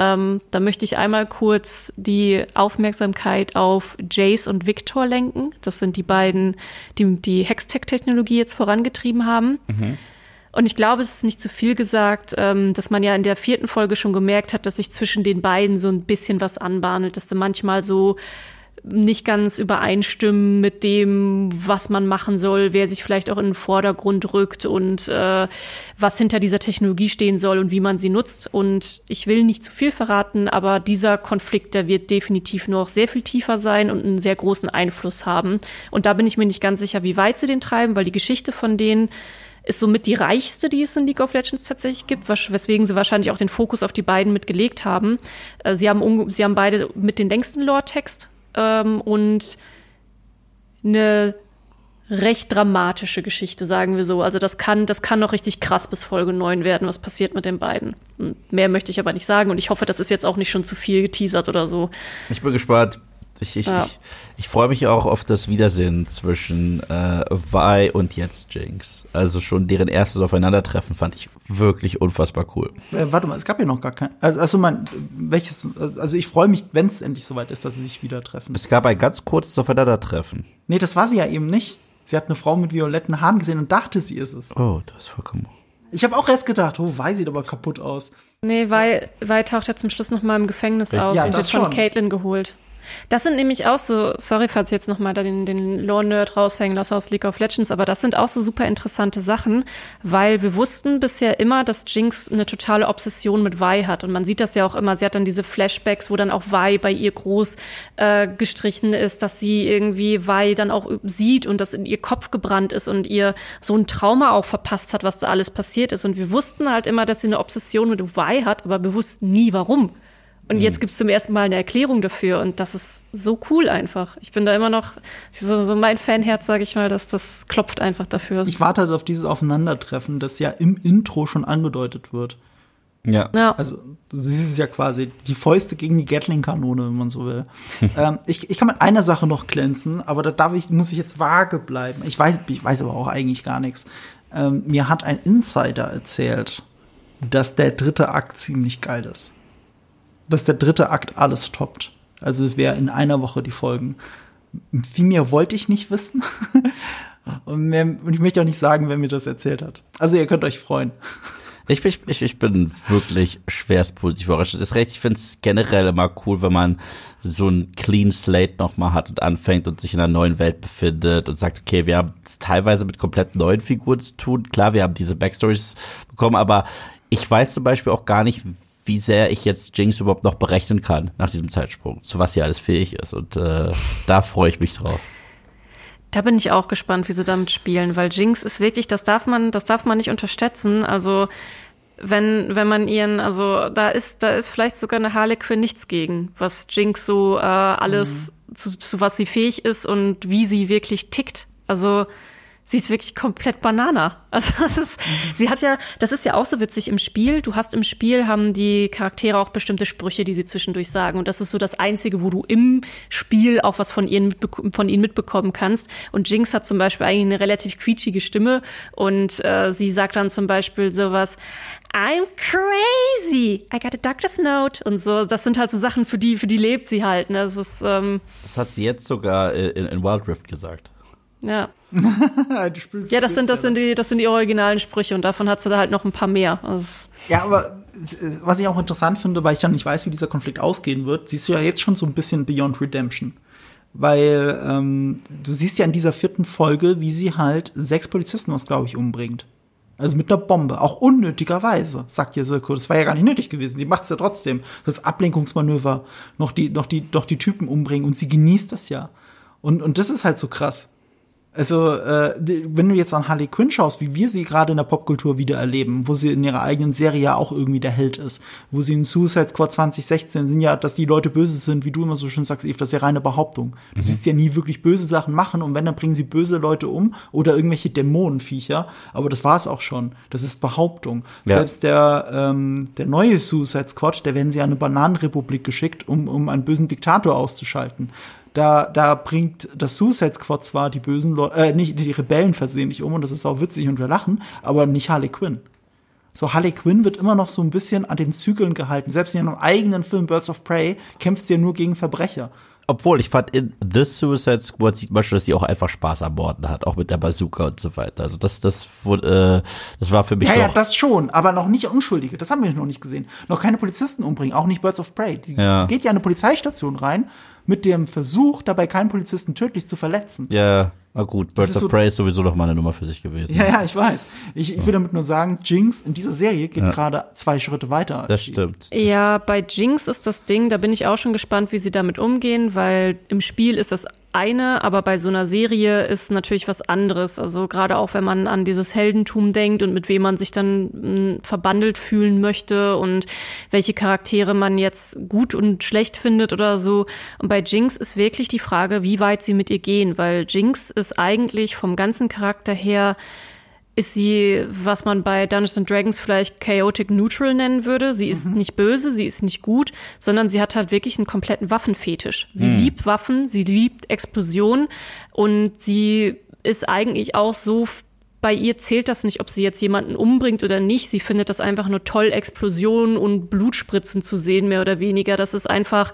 Ähm, da möchte ich einmal kurz die Aufmerksamkeit auf Jace und Victor lenken. Das sind die beiden, die die Hextech-Technologie jetzt vorangetrieben haben. Mhm. Und ich glaube, es ist nicht zu viel gesagt, ähm, dass man ja in der vierten Folge schon gemerkt hat, dass sich zwischen den beiden so ein bisschen was anbahnt, dass sie manchmal so nicht ganz übereinstimmen mit dem, was man machen soll, wer sich vielleicht auch in den Vordergrund rückt und äh, was hinter dieser Technologie stehen soll und wie man sie nutzt. Und ich will nicht zu viel verraten, aber dieser Konflikt, der wird definitiv noch sehr viel tiefer sein und einen sehr großen Einfluss haben. Und da bin ich mir nicht ganz sicher, wie weit sie den treiben, weil die Geschichte von denen ist somit die reichste, die es in League of Legends tatsächlich gibt, weswegen sie wahrscheinlich auch den Fokus auf die beiden mitgelegt haben. Äh, sie haben, sie haben beide mit den längsten Lore-Text ähm, und eine recht dramatische Geschichte, sagen wir so. Also das kann, das kann noch richtig krass bis Folge 9 werden, was passiert mit den beiden. Mehr möchte ich aber nicht sagen und ich hoffe, das ist jetzt auch nicht schon zu viel geteasert oder so. Ich bin gespannt. Ich, ich, ja. ich, ich freue mich auch auf das Wiedersehen zwischen äh, Vi und jetzt Jinx. Also schon deren erstes Aufeinandertreffen fand ich wirklich unfassbar cool. Äh, warte mal, es gab ja noch gar kein. Also, also mein, welches, also ich freue mich, wenn es endlich soweit ist, dass sie sich wieder treffen. Es gab ein ganz kurzes Aufeinandertreffen. Nee, das war sie ja eben nicht. Sie hat eine Frau mit violetten Haaren gesehen und dachte, sie ist es. Oh, das ist vollkommen. Ich habe auch erst gedacht, oh, Vi sieht aber kaputt aus. Nee, Vi, Vi taucht ja zum Schluss noch mal im Gefängnis Richtig? auf ja, und wird von Caitlin geholt. Das sind nämlich auch so, sorry, falls ich jetzt nochmal den, den Lore-Nerd raushängen lasse aus League of Legends, aber das sind auch so super interessante Sachen, weil wir wussten bisher immer, dass Jinx eine totale Obsession mit Vi hat. Und man sieht das ja auch immer, sie hat dann diese Flashbacks, wo dann auch Vi bei ihr groß äh, gestrichen ist, dass sie irgendwie Vi dann auch sieht und das in ihr Kopf gebrannt ist und ihr so ein Trauma auch verpasst hat, was da alles passiert ist. Und wir wussten halt immer, dass sie eine Obsession mit Vi hat, aber wir wussten nie warum. Und mhm. jetzt gibt's zum ersten Mal eine Erklärung dafür und das ist so cool einfach. Ich bin da immer noch so, so mein Fanherz, sage ich mal, dass das klopft einfach dafür. Ich warte halt auf dieses Aufeinandertreffen, das ja im Intro schon angedeutet wird. Ja. ja. Also du siehst es ja quasi die Fäuste gegen die Gatling-Kanone, wenn man so will. ähm, ich, ich kann mit einer Sache noch glänzen, aber da darf ich, muss ich jetzt vage bleiben. Ich weiß, ich weiß aber auch eigentlich gar nichts. Ähm, mir hat ein Insider erzählt, dass der dritte Akt ziemlich geil ist dass der dritte Akt alles toppt. Also es wäre in einer Woche die Folgen. Viel mehr wollte ich nicht wissen. und, mehr, und ich möchte auch nicht sagen, wer mir das erzählt hat. Also ihr könnt euch freuen. Ich, ich, ich, bin wirklich schwerst positiv überrascht. Das ist recht, ich finde es generell immer cool, wenn man so ein Clean Slate nochmal hat und anfängt und sich in einer neuen Welt befindet und sagt, okay, wir haben es teilweise mit komplett neuen Figuren zu tun. Klar, wir haben diese Backstories bekommen, aber ich weiß zum Beispiel auch gar nicht, wie sehr ich jetzt Jinx überhaupt noch berechnen kann nach diesem Zeitsprung, zu was sie alles fähig ist. Und äh, da freue ich mich drauf. Da bin ich auch gespannt, wie sie damit spielen, weil Jinx ist wirklich, das darf man, das darf man nicht unterschätzen. Also wenn, wenn man ihren, also da ist, da ist vielleicht sogar eine Harlequin nichts gegen, was Jinx so äh, alles, mhm. zu, zu was sie fähig ist und wie sie wirklich tickt. Also sie ist wirklich komplett Banana. Also das ist, sie hat ja, das ist ja auch so witzig im Spiel. Du hast im Spiel haben die Charaktere auch bestimmte Sprüche, die sie zwischendurch sagen. Und das ist so das Einzige, wo du im Spiel auch was von ihnen, von ihnen mitbekommen kannst. Und Jinx hat zum Beispiel eigentlich eine relativ quietschige Stimme und äh, sie sagt dann zum Beispiel sowas, I'm crazy. I got a doctor's note und so. Das sind halt so Sachen, für die, für die lebt sie halt. Ne? Das ist. Ähm, das hat sie jetzt sogar in, in Wild Rift gesagt. Ja. ja, das sind, das sind die, das sind die originalen Sprüche und davon hat sie da halt noch ein paar mehr. Also ja, aber was ich auch interessant finde, weil ich dann nicht weiß, wie dieser Konflikt ausgehen wird, siehst du ja jetzt schon so ein bisschen Beyond Redemption. Weil ähm, du siehst ja in dieser vierten Folge, wie sie halt sechs Polizisten, was glaube ich, umbringt. Also mit einer Bombe. Auch unnötigerweise, sagt ihr Silko. Das war ja gar nicht nötig gewesen. Sie macht es ja trotzdem. Das Ablenkungsmanöver, noch die, noch die, noch die Typen umbringen und sie genießt das ja. Und, und das ist halt so krass. Also, äh, wenn du jetzt an Harley Quinn schaust, wie wir sie gerade in der Popkultur wieder erleben, wo sie in ihrer eigenen Serie ja auch irgendwie der Held ist, wo sie in Suicide Squad 2016 sind ja, dass die Leute böse sind, wie du immer so schön sagst, Eve, das ist ja reine Behauptung. Du mhm. siehst ja nie wirklich böse Sachen machen und wenn, dann bringen sie böse Leute um oder irgendwelche Dämonenviecher, aber das war es auch schon. Das ist Behauptung. Ja. Selbst der, ähm, der neue Suicide Squad, der werden sie an eine Bananenrepublik geschickt, um, um einen bösen Diktator auszuschalten. Da, da bringt das Suicide Squad zwar die bösen Leute, äh, nicht die Rebellen versehentlich um und das ist auch witzig und wir lachen, aber nicht Harley Quinn. So, Harley Quinn wird immer noch so ein bisschen an den Zügeln gehalten. Selbst in ihrem eigenen Film Birds of Prey kämpft sie ja nur gegen Verbrecher. Obwohl, ich fand, in The Suicide Squad sieht man schon, dass sie auch einfach Spaß am Borden hat, auch mit der Bazooka und so weiter. Also das, das, wurde, äh, das war für mich Ja, ja, das schon, aber noch nicht Unschuldige. Das haben wir noch nicht gesehen. Noch keine Polizisten umbringen, auch nicht Birds of Prey. Die ja. geht ja in eine Polizeistation rein mit dem Versuch, dabei keinen Polizisten tödlich zu verletzen. Ja, na gut. Birds of so, Prey ist sowieso noch mal eine Nummer für sich gewesen. Ja, ja, ich weiß. Ich, ich will damit nur sagen, Jinx in dieser Serie geht ja. gerade zwei Schritte weiter. Das stimmt. Ja, bei Jinx ist das Ding, da bin ich auch schon gespannt, wie sie damit umgehen, weil im Spiel ist das eine, aber bei so einer Serie ist natürlich was anderes. Also gerade auch, wenn man an dieses Heldentum denkt und mit wem man sich dann hm, verbandelt fühlen möchte und welche Charaktere man jetzt gut und schlecht findet oder so. Und bei Jinx ist wirklich die Frage, wie weit sie mit ihr gehen, weil Jinx ist eigentlich vom ganzen Charakter her ist sie, was man bei Dungeons and Dragons vielleicht chaotic neutral nennen würde. Sie ist mhm. nicht böse, sie ist nicht gut, sondern sie hat halt wirklich einen kompletten Waffenfetisch. Sie mhm. liebt Waffen, sie liebt Explosionen und sie ist eigentlich auch so bei ihr zählt das nicht, ob sie jetzt jemanden umbringt oder nicht. Sie findet das einfach nur toll, Explosionen und Blutspritzen zu sehen, mehr oder weniger. Das ist einfach,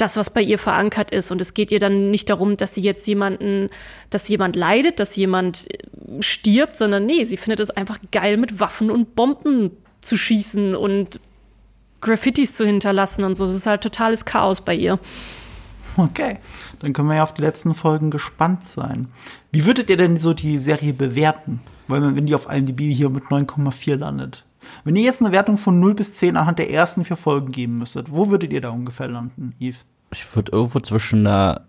das, was bei ihr verankert ist. Und es geht ihr dann nicht darum, dass sie jetzt jemanden, dass jemand leidet, dass jemand äh, stirbt, sondern nee, sie findet es einfach geil, mit Waffen und Bomben zu schießen und Graffitis zu hinterlassen und so. Es ist halt totales Chaos bei ihr. Okay, dann können wir ja auf die letzten Folgen gespannt sein. Wie würdet ihr denn so die Serie bewerten? Weil wenn die auf IMDb hier mit 9,4 landet. Wenn ihr jetzt eine Wertung von 0 bis 10 anhand der ersten vier Folgen geben müsstet, wo würdet ihr da ungefähr landen, Yves? Ich würde irgendwo zwischen einer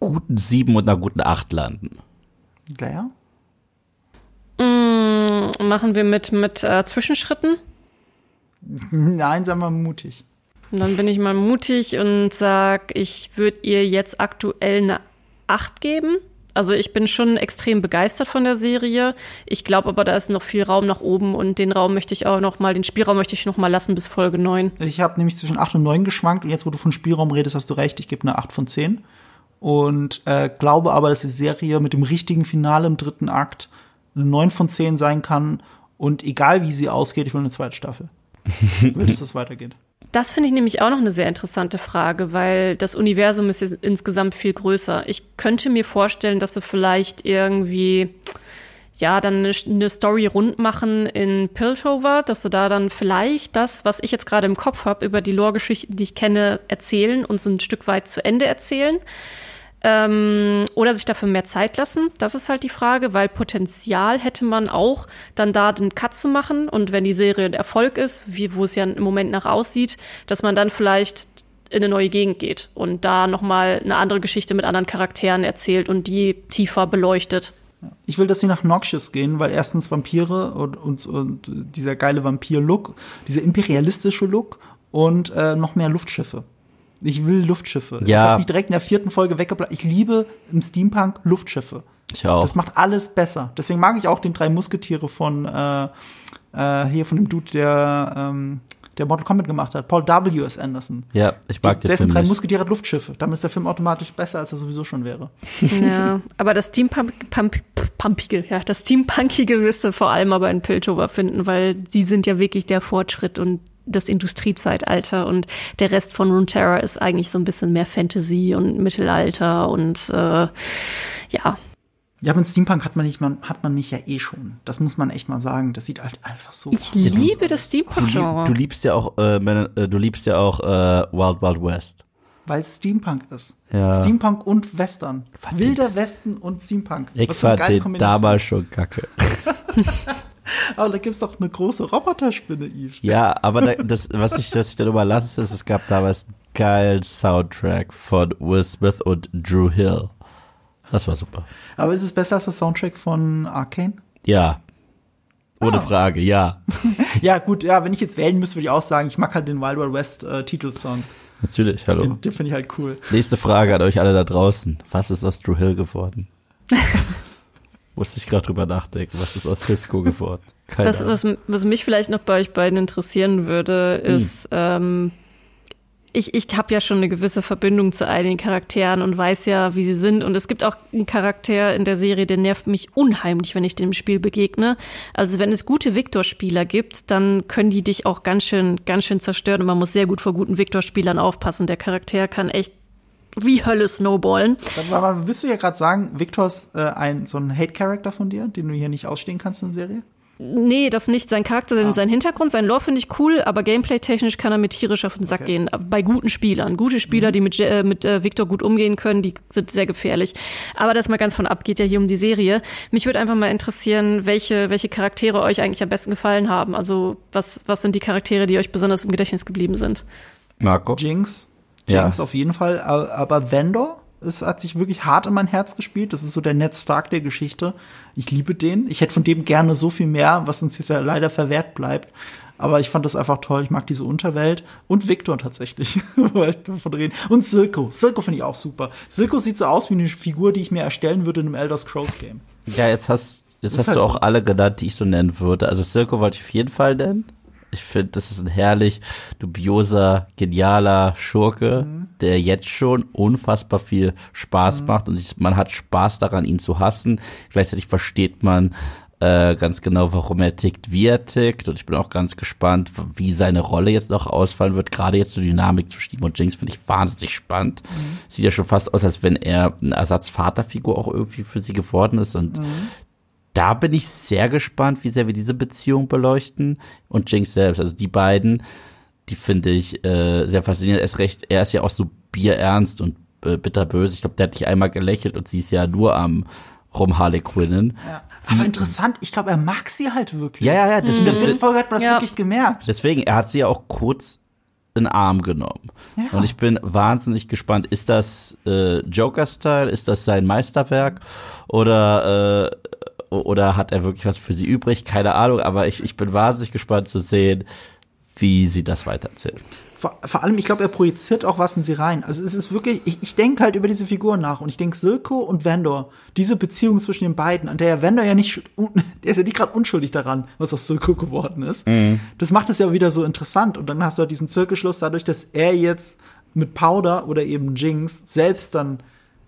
guten 7 und einer guten 8 landen. Claire? Mm, machen wir mit, mit äh, Zwischenschritten? Nein, sagen wir mutig. Und dann bin ich mal mutig und sag, ich würde ihr jetzt aktuell eine 8 geben. Also ich bin schon extrem begeistert von der Serie. Ich glaube aber, da ist noch viel Raum nach oben und den Raum möchte ich auch noch mal, den Spielraum möchte ich noch mal lassen bis Folge 9. Ich habe nämlich zwischen 8 und 9 geschwankt und jetzt, wo du von Spielraum redest, hast du recht, ich gebe eine 8 von 10. Und äh, glaube aber, dass die Serie mit dem richtigen Finale im dritten Akt eine 9 von 10 sein kann. Und egal wie sie ausgeht, ich will eine zweite Staffel. will, dass es weitergeht. Das finde ich nämlich auch noch eine sehr interessante Frage, weil das Universum ist jetzt insgesamt viel größer. Ich könnte mir vorstellen, dass sie vielleicht irgendwie ja, dann eine, Story rund machen in Piltover, dass sie da dann vielleicht das, was ich jetzt gerade im Kopf habe, über die Lore-Geschichten, die ich kenne, erzählen und so ein Stück weit zu Ende erzählen. Ähm, oder sich dafür mehr Zeit lassen. Das ist halt die Frage, weil Potenzial hätte man auch, dann da den Cut zu machen. Und wenn die Serie ein Erfolg ist, wie, wo es ja im Moment nach aussieht, dass man dann vielleicht in eine neue Gegend geht und da nochmal eine andere Geschichte mit anderen Charakteren erzählt und die tiefer beleuchtet. Ich will, dass sie nach Noxious gehen, weil erstens Vampire und, und, und dieser geile Vampir-Look, dieser imperialistische Look und äh, noch mehr Luftschiffe. Ich will Luftschiffe. Ja. Das hat mich direkt in der vierten Folge weggebleibt. Ich liebe im Steampunk Luftschiffe. Ich auch. Das macht alles besser. Deswegen mag ich auch den drei Musketiere von äh, äh, hier von dem Dude, der ähm, der Mortal Kombat gemacht hat, Paul W. S. Anderson. Ja, ich mag den Der Film drei nicht. Musketiere hat Luftschiffe. Damit ist der Film automatisch besser, als er sowieso schon wäre. Ja, aber das Steampunk, Pump, ja, das Steampunkige wirst du vor allem aber in Piltover finden, weil die sind ja wirklich der Fortschritt und das Industriezeitalter und der Rest von Runeterra ist eigentlich so ein bisschen mehr Fantasy und Mittelalter und äh, ja, Ja, aber in Steampunk hat man, nicht, man, hat man mich ja eh schon. Das muss man echt mal sagen. Das sieht halt einfach so ich cool aus. liebe das Du, Steampunk-Genre. du liebst ja auch, äh, äh, du liebst ja auch äh, Wild Wild West. Weil es Steampunk ist. Ja. Steampunk und Western. Fand Wilder Westen und Steampunk. Ich fand den damals schon kacke. Aber da gibt's doch eine große Roboterspinne, Yves. Ja, aber da, das, was ich, was ich dann überlasse, ist, es gab damals einen geilen Soundtrack von Will Smith und Drew Hill. Das war super. Aber ist es besser als der Soundtrack von Arcane? Ja. Ohne Ah. Frage, ja. Ja, gut, ja, wenn ich jetzt wählen müsste, würde ich auch sagen, ich mag halt den Wild Wild West äh, Titelsong. Natürlich, hallo. Den, den finde ich halt cool. Nächste Frage an euch alle da draußen. Was ist aus Drew Hill geworden? Musste ich gerade drüber nachdenken. Was ist aus Cisco geworden? Keine Was, was, was mich vielleicht noch bei euch beiden interessieren würde, Hm. ist, ähm, ich, ich habe ja schon eine gewisse Verbindung zu einigen Charakteren und weiß ja, wie sie sind. Und es gibt auch einen Charakter in der Serie, der nervt mich unheimlich, wenn ich dem Spiel begegne. Also wenn es gute Victor-Spieler gibt, dann können die dich auch ganz schön, ganz schön zerstören. Und man muss sehr gut vor guten Victor-Spielern aufpassen. Der Charakter kann echt wie Hölle snowballen. Dann, aber willst du ja gerade sagen, Victor ist äh, ein, so ein Hate-Character von dir, den du hier nicht ausstehen kannst in der Serie? Nee, das nicht. Sein Charakter, Ah. sein Hintergrund, sein Lore finde ich cool, aber gameplay-technisch kann er mir tierisch auf den Sack Okay. gehen. Bei guten Spielern. Gute Spieler, die mit, äh, mit äh, Victor gut umgehen können, die sind sehr gefährlich. Aber das mal ganz von ab, geht ja hier um die Serie. Mich würde einfach mal interessieren, welche, welche Charaktere euch eigentlich am besten gefallen haben. Also, was, was sind die Charaktere, die euch besonders im Gedächtnis geblieben sind? Marco? Jinx. Ja. Jinx auf jeden Fall. Aber, Vendor es hat sich wirklich hart in mein Herz gespielt. Das ist so der Ned Stark der Geschichte. Ich liebe den. Ich hätte von dem gerne so viel mehr, was uns jetzt ja leider verwehrt bleibt. Aber ich fand das einfach toll. Ich mag diese Unterwelt. Und Victor tatsächlich. weil wir davon reden. Und Silco. Silco finde ich auch super. Silco sieht so aus wie eine Figur, die ich mir erstellen würde in einem Elder Scrolls Game. Ja, jetzt hast, jetzt hast halt du auch so. alle genannt, die ich so nennen würde. Also Silco wollte ich auf jeden Fall nennen. Ich finde, das ist ein herrlich dubioser, genialer Schurke, Mhm. der jetzt schon unfassbar viel Spaß macht und ich, man hat Spaß daran, ihn zu hassen. Gleichzeitig versteht man äh, ganz genau, warum er tickt, wie er tickt. Und ich bin auch ganz gespannt, wie seine Rolle jetzt noch ausfallen wird. Gerade jetzt die Dynamik zwischen ihm und Jinx finde ich wahnsinnig spannend. Sieht ja schon fast aus, als wenn er eine Ersatzvaterfigur auch irgendwie für sie geworden ist. Und da bin ich sehr gespannt, wie sehr wir diese Beziehung beleuchten. Und Jinx selbst, also die beiden, die finde ich äh, sehr faszinierend. Er ist recht, er ist ja auch so bierernst und äh, bitterböse. Ich glaube, der hat nicht einmal gelächelt und sie ist ja nur am rumharlequinnen. Ja. Aber interessant, ich glaube, er mag sie halt wirklich. Ja, ja, ja. Das, In der dritten Folge hat man das Ja. wirklich gemerkt. deswegen, er hat sie ja auch kurz in den Arm genommen. Ja. Und ich bin wahnsinnig gespannt. Ist das äh, Joker-Style? Ist das sein Meisterwerk? Oder, äh, oder hat er wirklich was für sie übrig? Keine Ahnung, aber ich, ich bin wahnsinnig gespannt zu sehen, wie sie das weitererzählen. Vor, vor allem, ich glaube, er projiziert auch was in sie rein. Also es ist wirklich, ich, ich denke halt über diese Figuren nach und ich denke Silko und Vendor, diese Beziehung zwischen den beiden, an der ja Vendor ja nicht, der ist ja nicht gerade unschuldig daran, was aus Silko geworden ist. Das macht es ja wieder so interessant und dann hast du halt diesen Zirkelschluss dadurch, dass er jetzt mit Powder oder eben Jinx selbst dann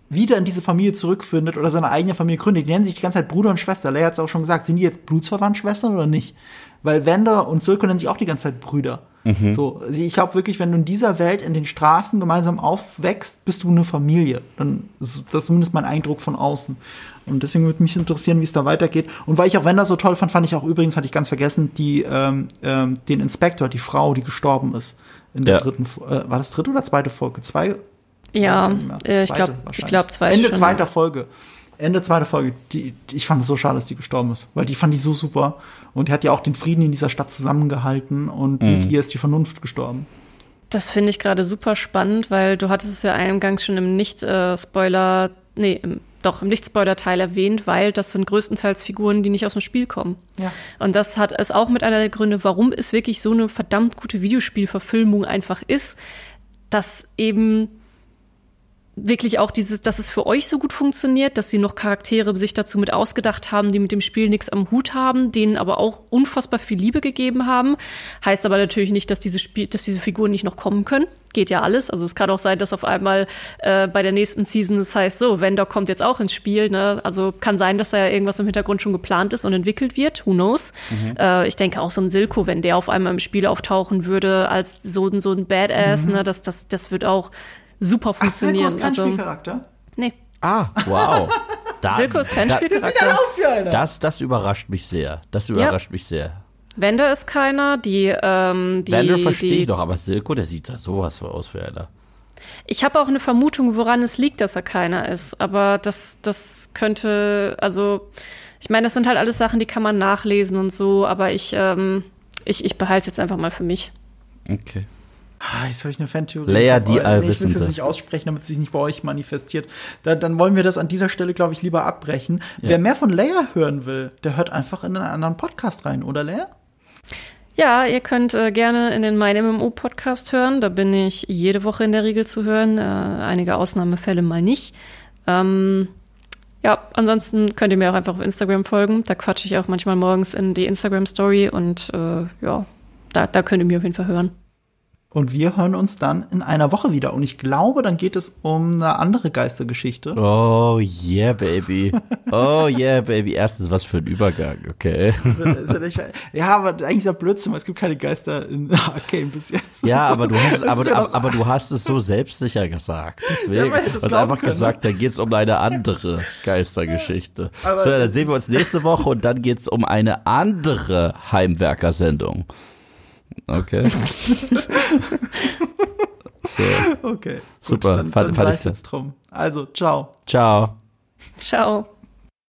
wieder in diese Familie zurückfindet oder seine eigene Familie gründet. Die nennen sich die ganze Zeit Bruder und Schwester. Leia hat es auch schon gesagt. Sind die jetzt blutsverwandt Schwestern oder nicht? Weil Wender und Silko nennen sich auch die ganze Zeit Brüder. So, also ich glaube wirklich, wenn du in dieser Welt in den Straßen gemeinsam aufwächst, bist du eine Familie. Dann ist das ist zumindest mein Eindruck von außen. Und deswegen würde mich interessieren, wie es da weitergeht. Und weil ich auch Wender so toll fand, fand ich auch übrigens, hatte ich ganz vergessen, die, ähm, ähm, den Inspektor, die Frau, die gestorben ist. In der Ja. dritten, äh, war das dritte oder zweite Folge? Zwei, Ja, ich äh, ich glaube, ich glaube, zweite Ende schon. zweiter Folge. Ende zweiter Folge. Die, die, ich fand es so schade, dass die gestorben ist, weil die fand ich so super. Und die hat ja auch den Frieden in dieser Stadt zusammengehalten und mit ihr ist die Vernunft gestorben. Das finde ich gerade super spannend, weil du hattest es ja eingangs schon im Nicht-Spoiler, nee, im, doch im Nicht-Spoiler-Teil erwähnt, weil das sind größtenteils Figuren, die nicht aus dem Spiel kommen. Ja. Und das hat es auch mit einer der Gründe, warum es wirklich so eine verdammt gute Videospielverfilmung einfach ist, dass eben wirklich auch dieses, dass es für euch so gut funktioniert, dass sie noch Charaktere sich dazu mit ausgedacht haben, die mit dem Spiel nichts am Hut haben, denen aber auch unfassbar viel Liebe gegeben haben. Heißt aber natürlich nicht, dass diese Spiel, dass diese Figuren nicht noch kommen können. Geht ja alles. Also es kann auch sein, dass auf einmal äh, bei der nächsten Season es heißt, so, Vendor kommt jetzt auch ins Spiel. Ne? Also kann sein, dass da ja irgendwas im Hintergrund schon geplant ist und entwickelt wird. Who knows? Äh, ich denke auch so ein Silko, wenn der auf einmal im Spiel auftauchen würde als so, ein- so ein Badass, ne, das, das, das wird auch super Ach, Silko funktionieren. ist kein also, Spielcharakter? nee. Ah, wow. Da, Silko ist kein da, Spielcharakter. aus wie einer. Das, das überrascht mich sehr. Das überrascht mich sehr. Wender ist keiner, die, ähm, die, Vander verstehe die ich noch, aber Silko, der sieht da sowas aus wie einer. Ich habe auch eine Vermutung, woran es liegt, dass er keiner ist. Aber das, das könnte, also, ich meine, das sind halt alles Sachen, die kann man nachlesen und so, aber ich, ähm, ich, ich behalte es jetzt einfach mal für mich. Okay. Ah, jetzt habe ich eine Fantheorie. Leia, die Aber, nee, Ich will es Allwissende. jetzt nicht aussprechen, damit es sich nicht bei euch manifestiert. Da, dann wollen wir das an dieser Stelle, glaube ich, lieber abbrechen. Wer mehr von Leia hören will, der hört einfach in einen anderen Podcast rein, oder Leia? Ja, ihr könnt äh, gerne in den Mein MMO Podcast hören. Da bin ich jede Woche in der Regel zu hören. Äh, einige Ausnahmefälle mal nicht. Ähm, ja, ansonsten könnt ihr mir auch einfach auf Instagram folgen. Da quatsche ich auch manchmal morgens in die Instagram Story und äh, ja, da, da könnt ihr mir auf jeden Fall hören. Und wir hören uns dann in einer Woche wieder. Und ich glaube, dann geht es um eine andere Geistergeschichte. Oh yeah, baby. Oh yeah, baby. Erstens, was für ein Übergang, okay. Ist ja- ist ja aber eigentlich ist ja Blödsinn, weil es gibt keine Geister in Arcane bis jetzt. Ja, aber du hast, aber, aber, aber du hast es so selbstsicher gesagt. Deswegen, Ja, es hast einfach können, gesagt, dann geht's um eine andere Geistergeschichte. Aber- so, dann sehen wir uns nächste Woche und dann geht's um eine andere Heimwerkersendung. Okay. so, Okay. Gut, Super, dann, fand- dann fand sei ich es jetzt drum. Also, ciao. ciao. Ciao.